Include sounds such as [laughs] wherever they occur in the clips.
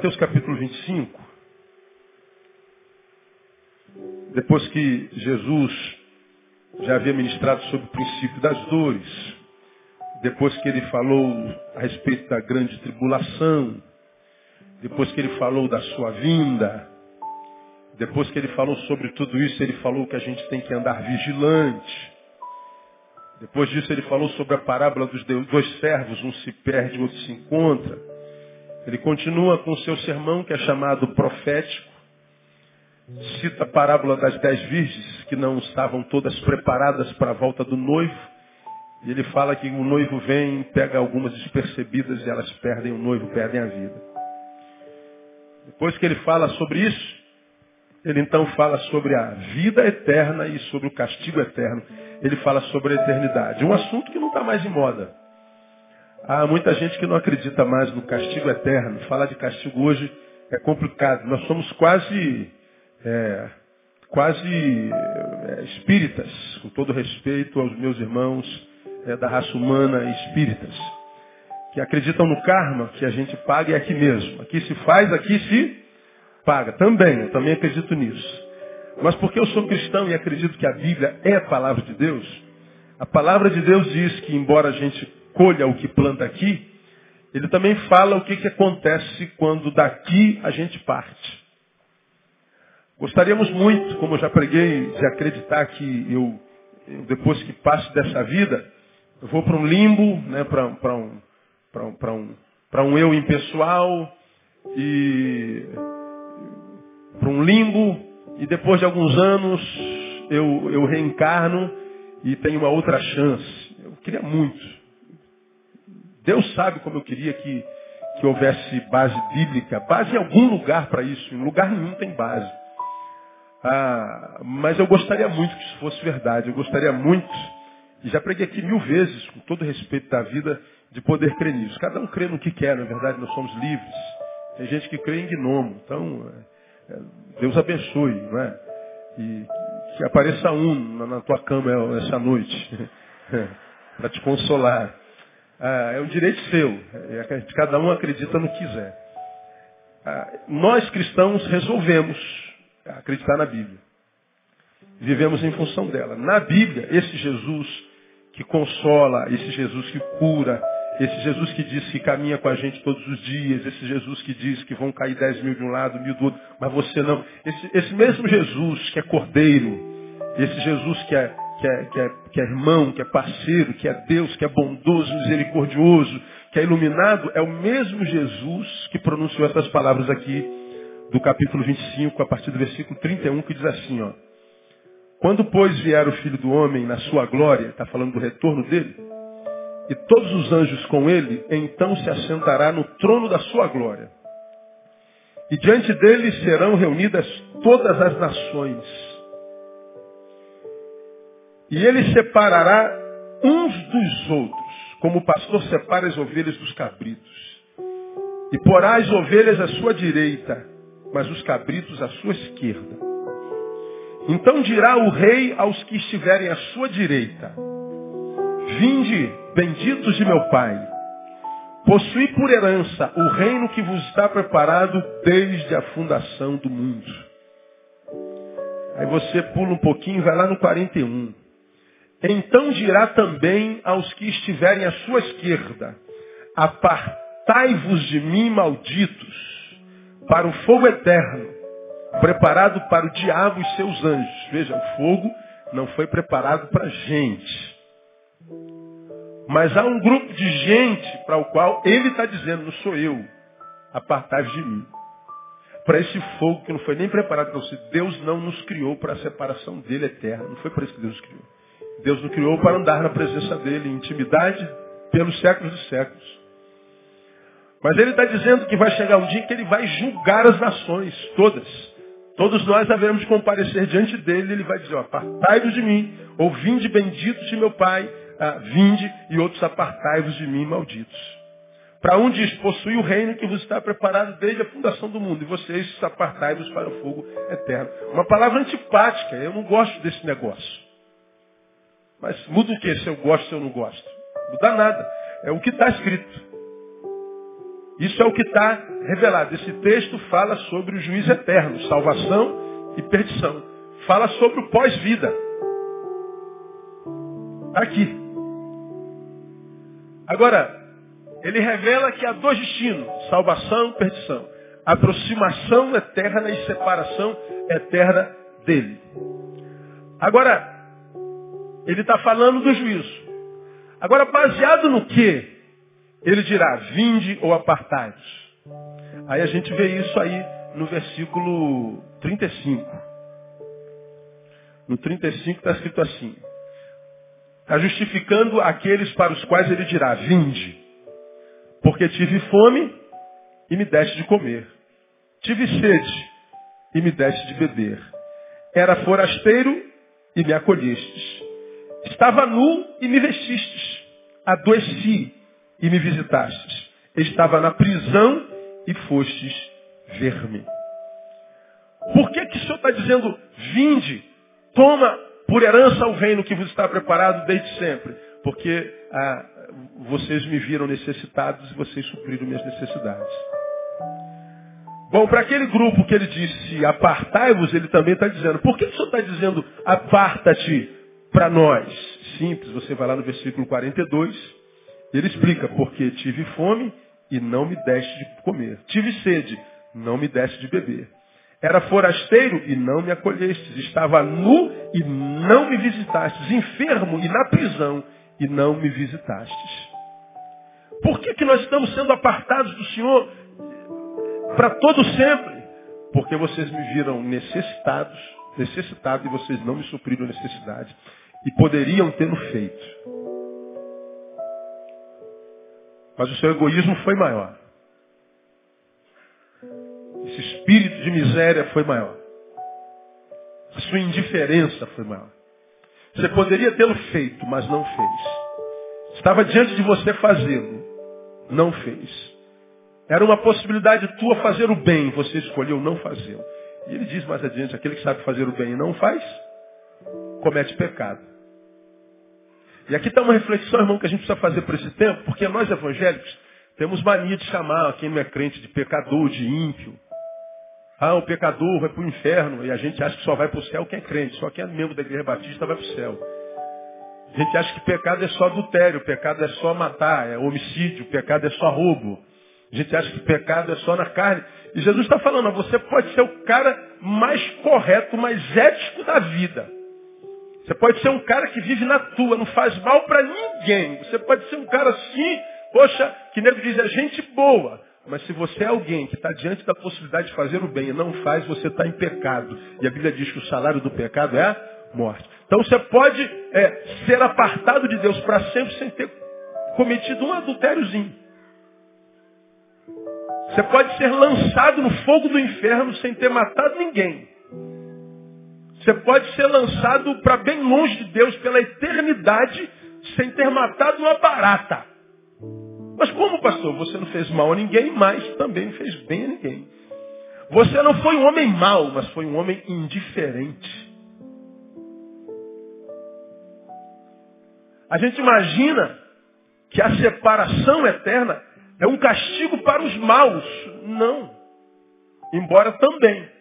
Mateus capítulo 25, depois que Jesus já havia ministrado sobre o princípio das dores, depois que ele falou a respeito da grande tribulação, depois que ele falou da sua vinda, depois que ele falou sobre tudo isso, ele falou que a gente tem que andar vigilante. Depois disso, ele falou sobre a parábola dos dois servos, um se perde, o outro se encontra. Ele continua com o seu sermão, que é chamado profético. Cita a parábola das dez virgens, que não estavam todas preparadas para a volta do noivo. E ele fala que o noivo vem, pega algumas despercebidas e elas perdem o noivo, perdem a vida. Depois que ele fala sobre isso, ele então fala sobre a vida eterna e sobre o castigo eterno. Ele fala sobre a eternidade. Um assunto que não está mais em moda. Há muita gente que não acredita mais no castigo eterno. Falar de castigo hoje é complicado. Nós somos quase, é, quase é, espíritas, com todo respeito aos meus irmãos é, da raça humana espíritas, que acreditam no karma, que a gente paga é aqui mesmo. Aqui se faz, aqui se paga. Também, eu também acredito nisso. Mas porque eu sou cristão e acredito que a Bíblia é a palavra de Deus, a palavra de Deus diz que, embora a gente colha o que planta aqui, ele também fala o que, que acontece quando daqui a gente parte. Gostaríamos muito, como eu já preguei, de acreditar que eu, depois que passo dessa vida, eu vou para um limbo, né, para um, um, um, um eu impessoal e para um limbo e depois de alguns anos eu, eu reencarno e tenho uma outra chance. Eu queria muito. Deus sabe como eu queria que, que houvesse base bíblica, base em algum lugar para isso. Em lugar nenhum tem base. Ah, mas eu gostaria muito que isso fosse verdade. Eu gostaria muito e já preguei aqui mil vezes, com todo respeito da vida, de poder crer nisso. Cada um crê no que quer, na verdade, nós somos livres. Tem gente que crê em gnomo. Então, é, é, Deus abençoe, não é? E que apareça um na tua cama essa noite, [laughs] para te consolar. Ah, é um direito seu. É, cada um acredita no que quiser. Ah, nós cristãos resolvemos acreditar na Bíblia. Vivemos em função dela. Na Bíblia, esse Jesus que consola, esse Jesus que cura, esse Jesus que diz que caminha com a gente todos os dias, esse Jesus que diz que vão cair dez mil de um lado, mil do outro, mas você não. Esse, esse mesmo Jesus que é cordeiro, esse Jesus que é, que, é, que, é, que é irmão, que é parceiro, que é Deus, que é bondoso, misericordioso, que é iluminado, é o mesmo Jesus que pronunciou essas palavras aqui do capítulo 25, a partir do versículo 31, que diz assim, ó. Quando, pois, vier o Filho do Homem na sua glória, está falando do retorno dele, e todos os anjos com ele, então se assentará no trono da sua glória. E diante dele serão reunidas todas as nações. E ele separará uns dos outros, como o pastor separa as ovelhas dos cabritos. E porá as ovelhas à sua direita, mas os cabritos à sua esquerda. Então dirá o rei aos que estiverem à sua direita: Vinde, benditos de meu Pai, possui por herança o reino que vos está preparado desde a fundação do mundo. Aí você pula um pouquinho e vai lá no 41. Então dirá também aos que estiverem à sua esquerda: Apartai-vos de mim, malditos, para o fogo eterno preparado para o diabo e seus anjos. Veja, o fogo não foi preparado para gente. Mas há um grupo de gente para o qual ele está dizendo, não sou eu, apartai-vos de mim. Para esse fogo que não foi nem preparado para você. Deus não nos criou para a separação dele eterna. Não foi para isso que Deus nos criou. Deus nos criou para andar na presença dele em intimidade pelos séculos dos séculos. Mas ele está dizendo que vai chegar um dia que ele vai julgar as nações, todas. Todos nós haveremos comparecer diante dele, ele vai dizer, apartai-vos de mim, ou vinde benditos de meu Pai, ah, vinde, e outros apartai-vos de mim, malditos. Para um diz, possui o reino que vos está preparado desde a fundação do mundo, e vocês apartai-vos para o fogo eterno. Uma palavra antipática, eu não gosto desse negócio. Mas muda o que se eu gosto se eu não gosto? Muda nada. É o que está escrito. Isso é o que está revelado. Esse texto fala sobre o juízo eterno, salvação e perdição. Fala sobre o pós-vida. Está aqui. Agora, ele revela que há dois destinos, salvação e perdição. Aproximação eterna e separação eterna dele. Agora, ele está falando do juízo. Agora, baseado no que? Ele dirá, vinde ou apartai-vos. Aí a gente vê isso aí no versículo 35. No 35 está escrito assim. Está justificando aqueles para os quais ele dirá, vinde. Porque tive fome e me deste de comer. Tive sede e me deste de beber. Era forasteiro e me acolhestes. Estava nu e me vestistes. Adoeci e me visitastes. Estava na prisão e fostes ver-me. Por que, que o Senhor está dizendo, vinde, toma por herança o reino que vos está preparado desde sempre? Porque ah, vocês me viram necessitados e vocês supriram minhas necessidades. Bom, para aquele grupo que ele disse, apartai-vos, ele também está dizendo, por que, que o Senhor está dizendo, aparta-te para nós? Simples, você vai lá no versículo 42, ele explica, porque tive fome e não me deste de comer. Tive sede, não me deste de beber. Era forasteiro e não me acolhestes. Estava nu e não me visitastes. Enfermo e na prisão e não me visitastes. Por que, que nós estamos sendo apartados do Senhor para todo sempre? Porque vocês me viram necessitados, necessitado e vocês não me supriram necessidade. E poderiam tê-lo feito. Mas o seu egoísmo foi maior. Esse espírito de miséria foi maior. A sua indiferença foi maior. Você poderia tê-lo feito, mas não fez. Estava diante de você fazê-lo. Não fez. Era uma possibilidade tua fazer o bem, você escolheu não fazê-lo. E ele diz mais adiante, aquele que sabe fazer o bem e não faz, comete pecado. E aqui está uma reflexão, irmão, que a gente precisa fazer por esse tempo, porque nós evangélicos temos mania de chamar quem não é crente de pecador, de ímpio. Ah, o pecador vai para o inferno e a gente acha que só vai para o céu quem é crente, só quem é membro da igreja batista vai para o céu. A gente acha que pecado é só adultério, pecado é só matar, é homicídio, pecado é só roubo. A gente acha que pecado é só na carne. E Jesus está falando, você pode ser o cara mais correto, mais ético da vida. Você pode ser um cara que vive na tua, não faz mal para ninguém. Você pode ser um cara assim, poxa, que nego diz, é gente boa. Mas se você é alguém que está diante da possibilidade de fazer o bem e não faz, você está em pecado. E a Bíblia diz que o salário do pecado é morte. Então você pode é, ser apartado de Deus para sempre sem ter cometido um adultériozinho. Você pode ser lançado no fogo do inferno sem ter matado ninguém. Você pode ser lançado para bem longe de Deus pela eternidade sem ter matado uma barata. Mas como, pastor? Você não fez mal a ninguém, mas também não fez bem a ninguém. Você não foi um homem mau, mas foi um homem indiferente. A gente imagina que a separação eterna é um castigo para os maus. Não. Embora também.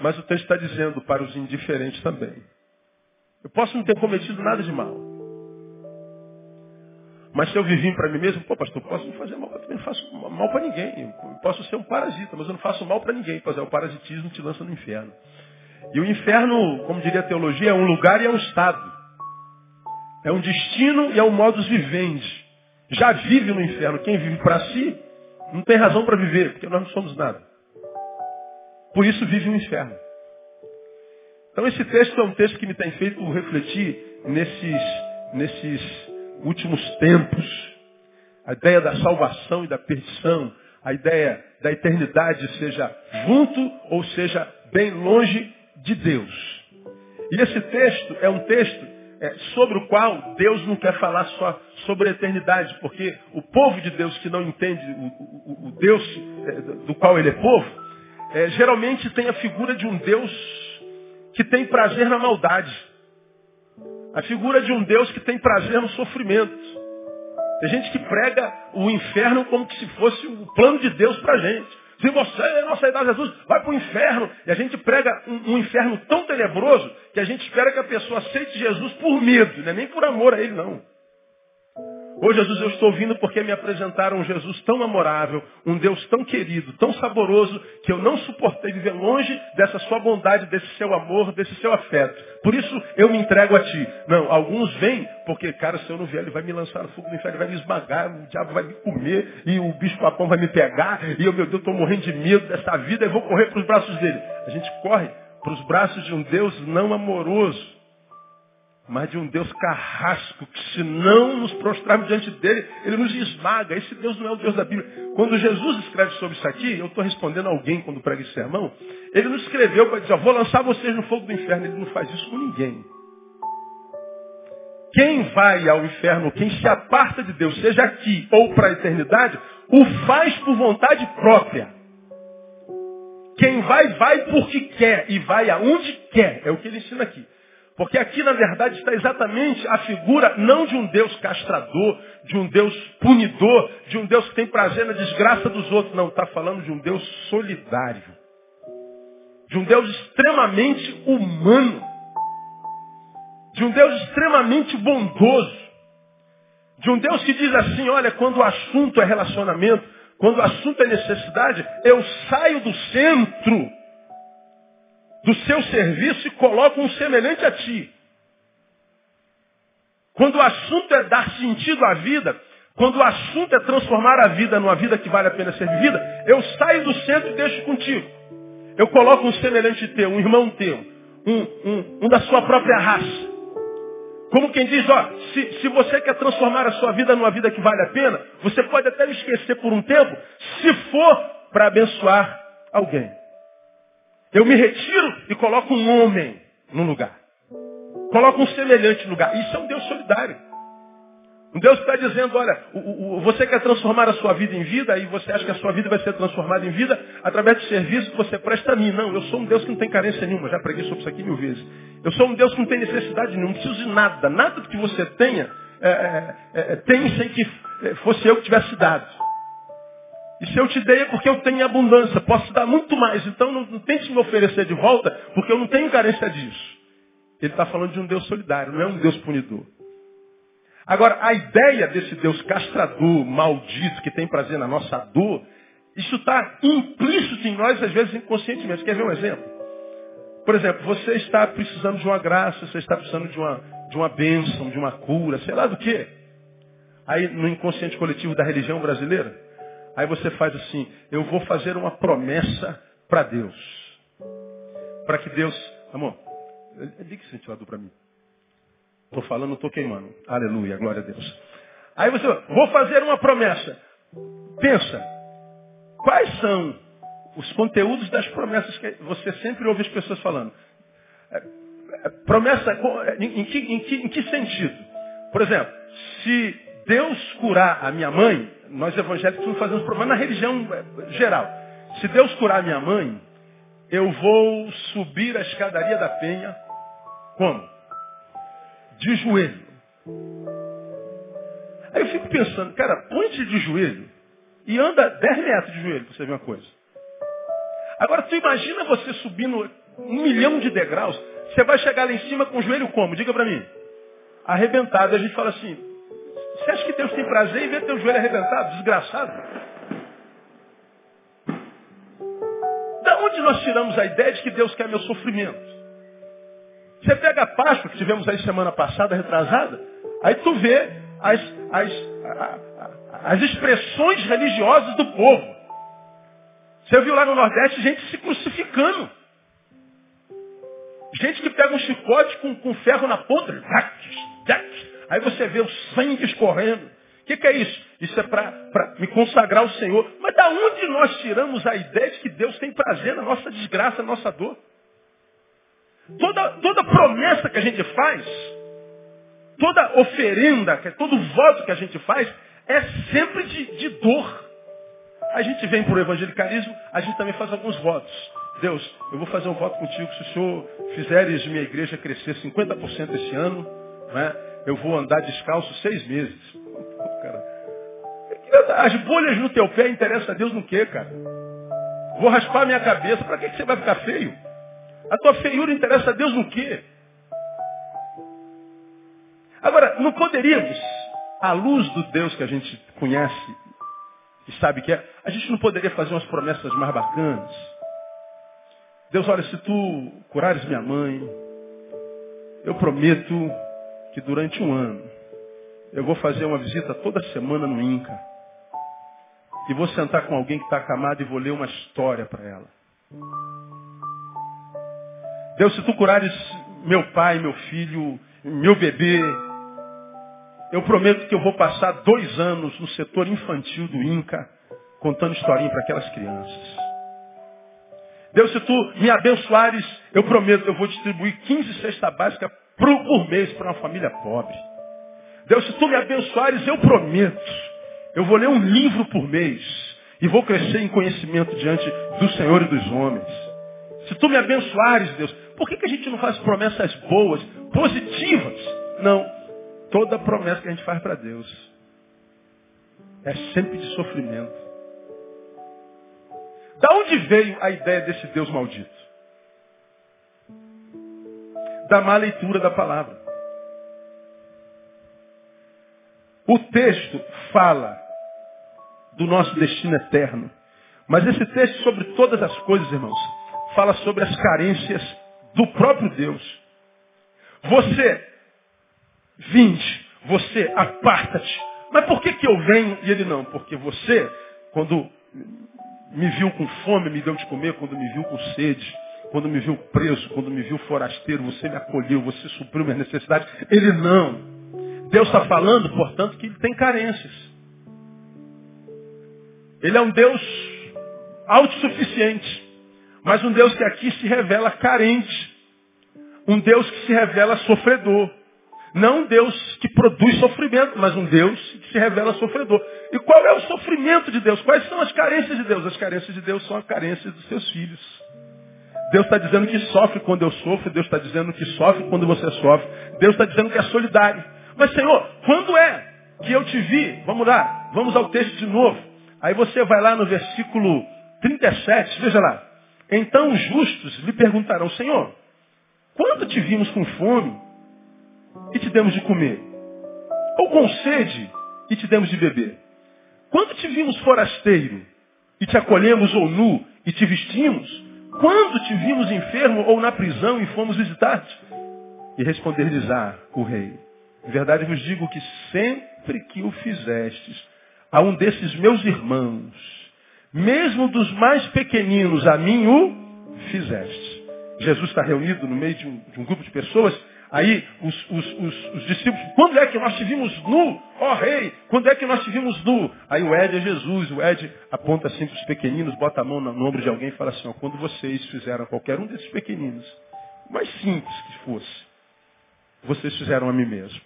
Mas o texto está dizendo para os indiferentes também. Eu posso não ter cometido nada de mal. Mas se eu vivi para mim mesmo, pô, pastor, posso não fazer mal, eu não faço mal para ninguém. Eu posso ser um parasita, mas eu não faço mal para ninguém. Pois é, o parasitismo te lança no inferno. E o inferno, como diria a teologia, é um lugar e é um estado. É um destino e é um modus vivendi. Já vive no inferno. Quem vive para si, não tem razão para viver, porque nós não somos nada. Por isso vive no inferno. Então esse texto é um texto que me tem feito refletir nesses, nesses últimos tempos. A ideia da salvação e da perdição, a ideia da eternidade, seja junto ou seja bem longe de Deus. E esse texto é um texto é, sobre o qual Deus não quer falar só sobre a eternidade, porque o povo de Deus que não entende o, o, o Deus é, do qual ele é povo, é, geralmente tem a figura de um Deus que tem prazer na maldade. A figura de um Deus que tem prazer no sofrimento. Tem gente que prega o inferno como se fosse o plano de Deus para gente. Se você não aceitar Jesus, vai para o inferno. E a gente prega um, um, inferno tão tenebroso que a gente espera que a pessoa aceite Jesus por medo, não é nem por amor a ele, não. Ô Jesus, eu estou vindo porque me apresentaram um Jesus tão amorável, um Deus tão querido, tão saboroso, que eu não suportei viver longe dessa sua bondade, desse seu amor, desse seu afeto. Por isso eu me entrego a ti. Não, alguns vêm porque, cara, se eu não vier, ele vai me lançar no fogo do inferno, ele vai me esmagar, o diabo vai me comer, e o bicho papão vai me pegar, e eu, meu Deus, estou morrendo de medo dessa vida, e vou correr para os braços dele. A gente corre para os braços de um Deus não amoroso mas de um Deus carrasco, que se não nos prostrarmos diante dele, ele nos esmaga. Esse Deus não é o Deus da Bíblia. Quando Jesus escreve sobre isso aqui, eu estou respondendo a alguém quando prega esse sermão, ele não escreveu para dizer, vou lançar vocês no fogo do inferno. Ele não faz isso com ninguém. Quem vai ao inferno, quem se aparta de Deus, seja aqui ou para a eternidade, o faz por vontade própria. Quem vai, vai porque quer e vai aonde quer. É o que ele ensina aqui. Porque aqui, na verdade, está exatamente a figura não de um Deus castrador, de um Deus punidor, de um Deus que tem prazer na desgraça dos outros. Não, está falando de um Deus solidário. De um Deus extremamente humano. De um Deus extremamente bondoso. De um Deus que diz assim, olha, quando o assunto é relacionamento, quando o assunto é necessidade, eu saio do centro do seu serviço e coloca um semelhante a ti. Quando o assunto é dar sentido à vida, quando o assunto é transformar a vida numa vida que vale a pena ser vivida, eu saio do centro e deixo contigo. Eu coloco um semelhante teu, um irmão teu, um, um, um da sua própria raça. Como quem diz, ó, se, se você quer transformar a sua vida numa vida que vale a pena, você pode até me esquecer por um tempo, se for para abençoar alguém. Eu me retiro e coloco um homem no lugar. Coloco um semelhante no lugar. Isso é um Deus solidário. Um Deus está dizendo, olha, o, o, você quer transformar a sua vida em vida e você acha que a sua vida vai ser transformada em vida através do serviço que você presta a mim. Não, eu sou um Deus que não tem carência nenhuma. Já preguei sobre isso aqui mil vezes. Eu sou um Deus que não tem necessidade nenhuma, não preciso de nada. Nada do que você tenha, é, é, é, tem sem que fosse eu que tivesse dado. E se eu te dei é porque eu tenho abundância, posso dar muito mais. Então não, não tente me oferecer de volta, porque eu não tenho carência disso. Ele está falando de um Deus solidário, não é um Deus punidor. Agora, a ideia desse Deus castrador, maldito, que tem prazer na nossa dor, isso está implícito em nós, às vezes inconscientemente. Quer ver um exemplo? Por exemplo, você está precisando de uma graça, você está precisando de uma, de uma bênção, de uma cura, sei lá do quê. Aí, no inconsciente coletivo da religião brasileira, Aí você faz assim, eu vou fazer uma promessa para Deus. Para que Deus. Amor, liga esse ventilador para mim. Estou falando, estou queimando. Aleluia, glória a Deus. Aí você, vou fazer uma promessa. Pensa, quais são os conteúdos das promessas que você sempre ouve as pessoas falando? É, é, promessa, em que, em, que, em que sentido? Por exemplo, se Deus curar a minha mãe, nós evangélicos não fazemos problema na religião é, geral. Se Deus curar minha mãe, eu vou subir a escadaria da penha. Como? De joelho. Aí eu fico pensando, cara, põe-te de joelho e anda 10 metros de joelho para você ver uma coisa. Agora, tu imagina você subindo um milhão de degraus, você vai chegar lá em cima com o joelho como? Diga para mim. Arrebentado. A gente fala assim, você acha que Deus tem prazer em ver teu joelho arrebentado, desgraçado? Da onde nós tiramos a ideia de que Deus quer meu sofrimento? Você pega a Páscoa, que tivemos aí semana passada, retrasada, aí tu vê as, as, as expressões religiosas do povo. Você viu lá no Nordeste gente se crucificando. Gente que pega um chicote com, com ferro na ponta, Aí você vê o sangue escorrendo. O que, que, é isso? Isso é para me consagrar ao Senhor. Mas da onde nós tiramos a ideia de que Deus tem prazer na nossa desgraça, na nossa dor? Toda, toda promessa que a gente faz, toda oferenda, todo voto que a gente faz, é sempre de, de dor. A gente vem para o evangelicalismo, a gente também faz alguns votos. Deus, eu vou fazer um voto contigo se o Senhor fizeres minha igreja crescer 50% esse ano, né? eu vou andar descalço seis meses. [laughs] As bolhas no teu pé interessam a Deus no quê, cara? Vou raspar minha cabeça. Para que, que você vai ficar feio? A tua feiura interessa a Deus no quê? Agora, não poderíamos, à luz do Deus que a gente conhece e sabe que é, a gente não poderia fazer umas promessas mais bacanas? Deus, olha, se tu curares minha mãe, eu prometo que durante um ano eu vou fazer uma visita toda semana no INCA. E vou sentar com alguém que está acamado e vou ler uma história para ela. Deus, se tu curares meu pai, meu filho, meu bebê, eu prometo que eu vou passar dois anos no setor infantil do INCA, contando historinha para aquelas crianças. Deus, se tu me abençoares, eu prometo, eu vou distribuir 15 cestas básicas por mês para uma família pobre. Deus, se tu me abençoares, eu prometo, eu vou ler um livro por mês e vou crescer em conhecimento diante do Senhor e dos homens. Se tu me abençoares, Deus, por que, que a gente não faz promessas boas, positivas? Não. Toda promessa que a gente faz para Deus é sempre de sofrimento. Da onde veio a ideia desse Deus maldito? Da má leitura da palavra. O texto fala do nosso destino eterno. Mas esse texto, sobre todas as coisas, irmãos, fala sobre as carências do próprio Deus. Você Vinde, você aparta-te. Mas por que, que eu venho e ele não? Porque você, quando me viu com fome, me deu de comer, quando me viu com sede, quando me viu preso, quando me viu forasteiro, você me acolheu, você supriu minhas necessidades. Ele não. Deus está falando, portanto, que ele tem carências. Ele é um Deus autossuficiente, mas um Deus que aqui se revela carente. Um Deus que se revela sofredor. Não um Deus que produz sofrimento, mas um Deus que se revela sofredor. E qual é o sofrimento de Deus? Quais são as carências de Deus? As carências de Deus são as carências dos seus filhos. Deus está dizendo que sofre quando eu sofro, Deus está dizendo que sofre quando você sofre, Deus está dizendo que é solidário. Mas Senhor, quando é que eu te vi? Vamos lá, vamos ao texto de novo. Aí você vai lá no versículo 37, veja lá. Então os justos lhe perguntarão, Senhor, quando te vimos com fome e te demos de comer? Ou com sede e te demos de beber? Quando te vimos forasteiro e te acolhemos ou nu e te vestimos? Quando te vimos enfermo ou na prisão e fomos visitar-te? E responder-lhes-á o rei. Em verdade vos digo que sempre que o fizestes a um desses meus irmãos, mesmo dos mais pequeninos, a mim o fizeste. Jesus está reunido no meio de um, de um grupo de pessoas Aí os, os, os, os, discípulos, quando é que nós te vimos nu? Ó oh, rei, quando é que nós te vimos nu? Aí o Ed é Jesus, o Ed aponta assim para os pequeninos, bota a mão no ombro de alguém e fala assim, ó, quando vocês fizeram qualquer um desses pequeninos, mais simples que fosse, vocês fizeram a mim mesmo.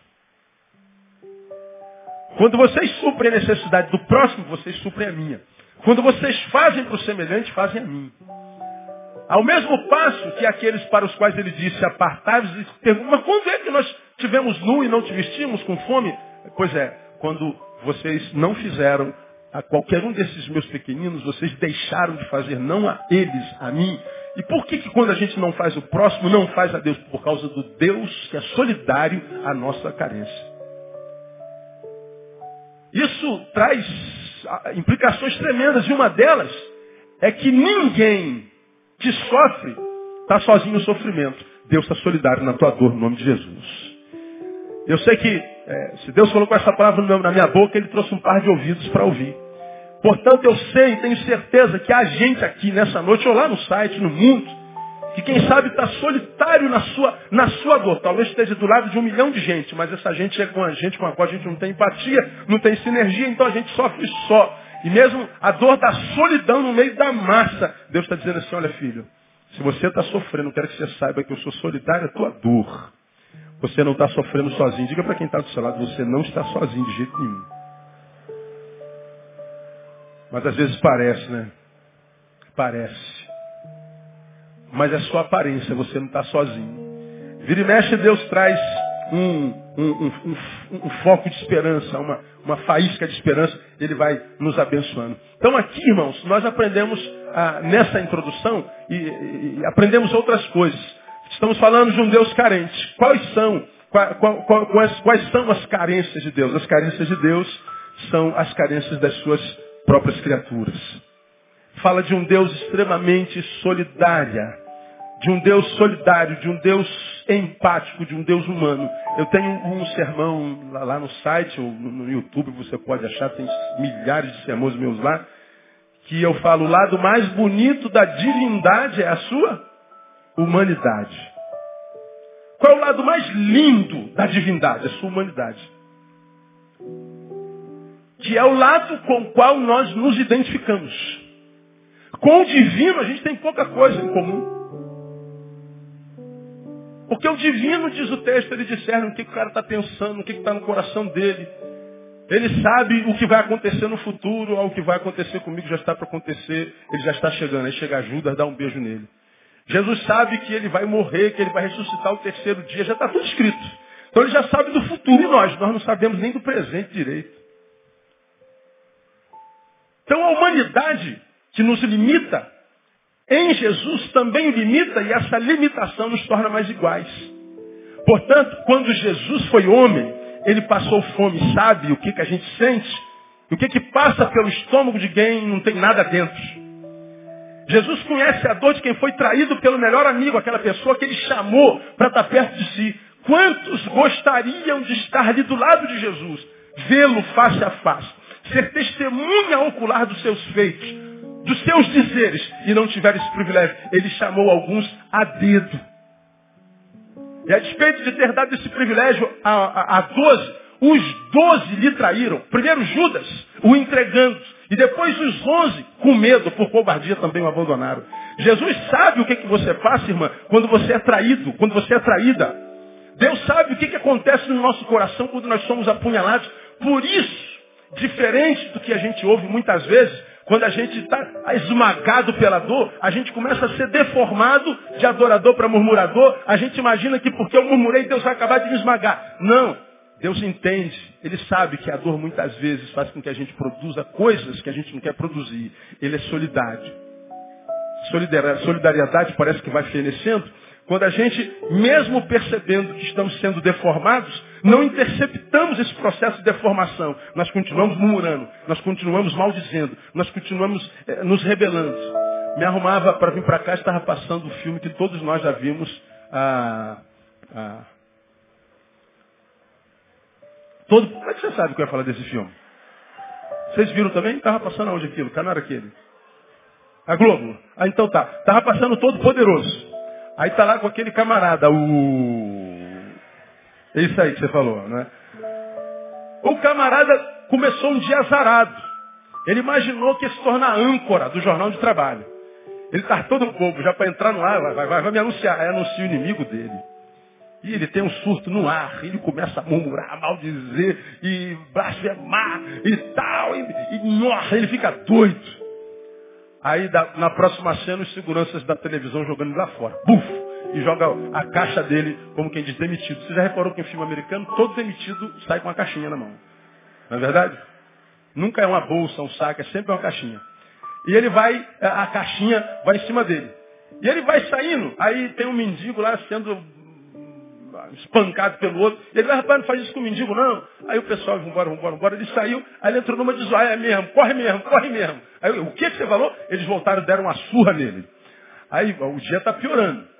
Quando vocês suprem a necessidade do próximo, vocês suprem a minha. Quando vocês fazem para o semelhante, fazem a mim. Ao mesmo passo que aqueles para os quais ele disse, apartai-vos, perguntam, mas quando é que nós tivemos nu e não te vestimos com fome? Pois é, quando vocês não fizeram a qualquer um desses meus pequeninos, vocês deixaram de fazer não a eles, a mim. E por que, que quando a gente não faz o próximo, não faz a Deus? Por causa do Deus que é solidário à nossa carência. Isso traz ah, implicações tremendas, e uma delas é que ninguém que sofre, está sozinho no sofrimento. Deus está solidário na tua dor, no nome de Jesus. Eu sei que, é, se Deus colocou essa palavra na minha boca, Ele trouxe um par de ouvidos para ouvir. Portanto, eu sei e tenho certeza que há gente aqui nessa noite, ou lá no site, no mundo, que quem sabe está solitário na sua, na sua dor. Talvez esteja do lado de um milhão de gente, mas essa gente é com a gente com a qual a gente não tem empatia, não tem sinergia, então a gente sofre só. E mesmo a dor da solidão no meio da massa. Deus está dizendo assim, olha filho, se você está sofrendo, eu quero que você saiba que eu sou solidário à tua dor. Você não está sofrendo sozinho. Diga para quem está do seu lado, você não está sozinho de jeito nenhum. Mas às vezes parece, né? Parece. Mas é só aparência, você não está sozinho. Vira e mexe, Deus traz um, um, um, um, foco de esperança, uma, uma faísca de esperança, ele vai nos abençoando. Então aqui, irmãos, nós aprendemos ah, nessa introdução e, e, e, aprendemos outras coisas. Estamos falando de um Deus carente. Quais são, qual, qual, quais, quais são as carências de Deus? As carências de Deus são as carências das suas próprias criaturas. Fala de um Deus extremamente solidária, de um Deus solidário, de um Deus empático, de um Deus humano. Eu tenho um sermão lá, no site, ou no YouTube, você pode achar, tem milhares de sermões meus lá, que eu falo, o lado mais bonito da divindade é a sua humanidade. Qual é o lado mais lindo da divindade? A sua humanidade. Que é o lado com o qual nós nos identificamos. Com o divino a gente tem pouca coisa em comum. Porque o divino, diz o texto, ele discerne o que o cara está pensando, o que está no coração dele. Ele sabe o que vai acontecer no futuro, ou o que vai acontecer comigo já está para acontecer, ele já está chegando. Aí chega Judas, dá um beijo nele. Jesus sabe que ele vai morrer, que ele vai ressuscitar o terceiro dia, já está tudo escrito. Então ele já sabe do futuro e nós, nós não sabemos nem do presente direito. Então a humanidade que nos limita em Jesus também limita e essa limitação nos torna mais iguais. Portanto, quando Jesus foi homem, ele passou fome, sabe o que, que a gente sente, o que, que passa pelo estômago de quem não tem nada dentro. Jesus conhece a dor de quem foi traído pelo melhor amigo, aquela pessoa que ele chamou para estar perto de si. Quantos gostariam de estar ali do lado de Jesus, vê-lo face a face, ser testemunha ocular dos seus feitos, dos seus dizeres e não tiver esse privilégio. Ele chamou alguns a dedo. E a despeito de ter dado esse privilégio a doze, os doze lhe traíram. Primeiro Judas, o entregando. E depois os onze, com medo, por covardia, também o abandonaram. Jesus sabe o que, que você passa, irmã, quando você é traído, quando você é traída. Deus sabe o que, que acontece no nosso coração quando nós somos apunhalados. Por isso, diferente do que a gente ouve muitas vezes, quando a gente está esmagado pela dor, a gente começa a ser deformado de adorador para murmurador. A gente imagina que porque eu murmurei, Deus vai acabar de me esmagar. Não. Deus entende. Ele sabe que a dor muitas vezes faz com que a gente produza coisas que a gente não quer produzir. Ele é solidário. Solidariedade parece que vai fenecendo. Quando a gente, mesmo percebendo que estamos sendo deformados, não interceptamos esse processo de deformação. Nós continuamos murmurando, nós continuamos maldizendo, nós continuamos eh, nos rebelando. Me arrumava para vir para cá estava passando o filme que todos nós já vimos. Ah, ah, todo, como é que você sabe que eu ia falar desse filme? Vocês viram também? Estava passando aonde aquilo? Canal aquele? A Globo. Ah, então tá. Estava passando todo poderoso. Aí tá lá com aquele camarada, o é isso aí que você falou, né? O camarada começou um dia azarado. Ele imaginou que ia se tornar âncora do jornal de trabalho. Ele está todo bobo, já para entrar no ar, vai, vai, vai me anunciar. Aí anuncia o inimigo dele. E ele tem um surto no ar, ele começa a murmurar, a maldizer, e blasfemar, e tal, e, e nossa, ele fica doido. Aí na próxima cena, os seguranças da televisão jogando ele lá fora. Buf! E joga a caixa dele, como quem diz, demitido. Você já reparou que em filme americano, todo demitido sai com uma caixinha na mão. Não é verdade? Nunca é uma bolsa, um saco, é sempre uma caixinha. E ele vai, a caixinha vai em cima dele. E ele vai saindo, aí tem um mendigo lá sendo espancado pelo outro. E ele vai, rapaz, não faz isso com o mendigo, não. Aí o pessoal, vambora, vambora, vambora. Ele saiu, aí ele entrou numa de zoar, é mesmo, corre mesmo, corre mesmo. Aí o que, você falou? Eles voltaram deram uma surra nele. Aí o dia está piorando.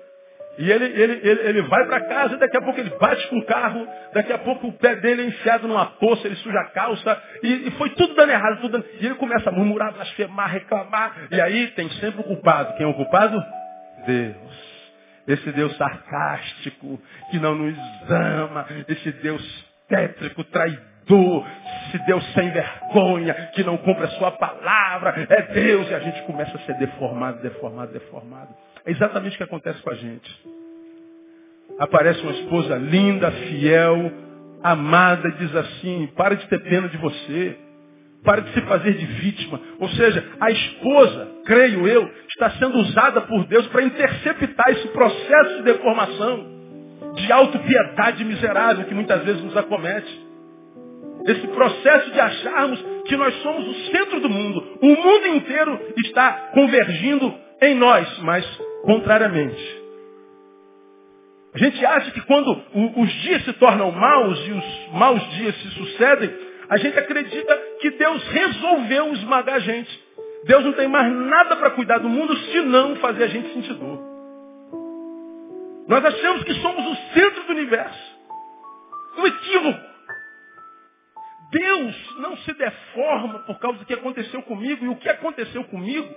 E ele, ele, ele, ele vai para casa, daqui a pouco ele bate com o carro, daqui a pouco o pé dele é enfiado numa poça, ele suja a calça, e, e foi tudo dando errado, tudo dando... E ele começa a murmurar, blasfemar, reclamar, e aí tem sempre o culpado. Quem é o culpado? Deus. Esse Deus sarcástico, que não nos ama, esse Deus tétrico, traidor, esse Deus sem vergonha, que não cumpre a sua palavra, é Deus, e a gente começa a ser deformado, deformado, deformado. É exatamente o que acontece com a gente. Aparece uma esposa linda, fiel, amada, diz assim, para de ter pena de você. Para de se fazer de vítima. Ou seja, a esposa, creio eu, está sendo usada por Deus para interceptar esse processo de deformação. de autopiedade miserável que muitas vezes nos acomete. Esse processo de acharmos que nós somos o centro do mundo. O mundo inteiro está convergindo em nós, mas contrariamente. A gente acha que quando os dias se tornam maus e os maus dias se sucedem, a gente acredita que Deus resolveu esmagar a gente. Deus não tem mais nada para cuidar do mundo senão fazer a gente sentir dor. Nós achamos que somos o centro do universo. Um equívoco. Deus não se deforma por causa do que aconteceu comigo. E o que aconteceu comigo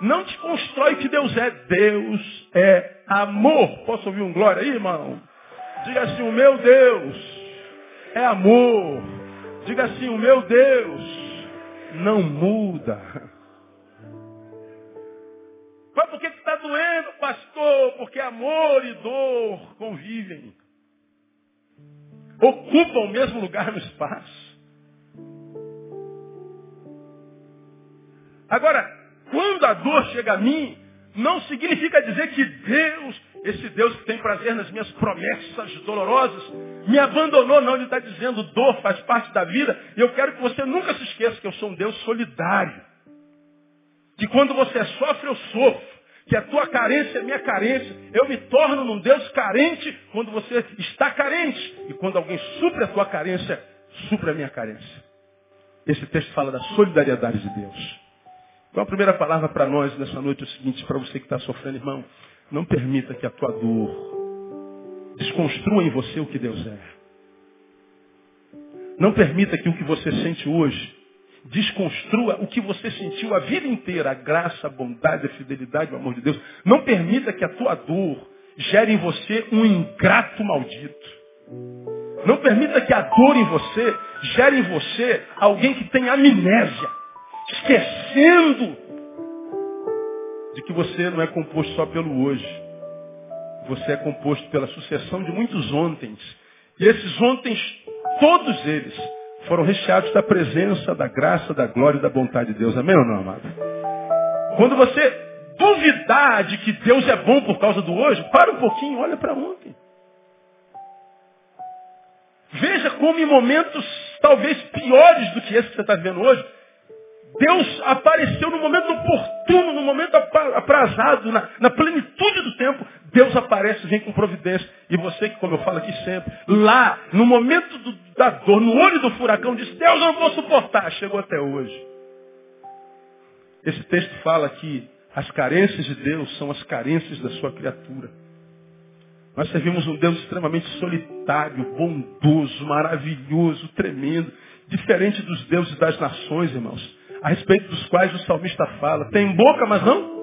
não te constrói que Deus é. Deus é amor. Posso ouvir um glória aí, irmão? Diga assim, o meu Deus é amor. Diga assim, o meu Deus não muda. Mas por que está doendo, pastor? Porque amor e dor convivem. Ocupam o mesmo lugar no espaço. Agora, quando a dor chega a mim, não significa dizer que Deus, esse Deus que tem prazer nas minhas promessas dolorosas, me abandonou, não. Ele está dizendo, dor faz parte da vida. E eu quero que você nunca se esqueça que eu sou um Deus solidário. Que quando você sofre, eu sofro. Que a tua carência é minha carência. Eu me torno num Deus carente quando você está carente. E quando alguém supre a tua carência, supre a minha carência. Esse texto fala da solidariedade de Deus. Então a primeira palavra para nós nessa noite é o seguinte, para você que está sofrendo, irmão, não permita que a tua dor desconstrua em você o que Deus é. Não permita que o que você sente hoje desconstrua o que você sentiu a vida inteira, a graça, a bondade, a fidelidade, o amor de Deus. Não permita que a tua dor gere em você um ingrato maldito. Não permita que a dor em você gere em você alguém que tem amnésia esquecendo de que você não é composto só pelo hoje. Você é composto pela sucessão de muitos ontens. E esses ontens, todos eles, foram recheados da presença, da graça, da glória e da vontade de Deus. Amém ou não, amado? Quando você duvidar de que Deus é bom por causa do hoje, para um pouquinho, olha para ontem. Veja como em momentos talvez piores do que esse que você está vivendo hoje, Deus apareceu no momento oportuno, no momento aprazado, na, na, plenitude do tempo. Deus aparece, vem com providência. E você, que como eu falo aqui sempre, lá, no momento do, da dor, no olho do furacão, diz, Deus não vou suportar. Chegou até hoje. Esse texto fala que as carências de Deus são as carências da sua criatura. Nós servimos um Deus extremamente solitário, bondoso, maravilhoso, tremendo, diferente dos deuses das nações, irmãos a respeito dos quais o salmista fala. Tem boca, mas não.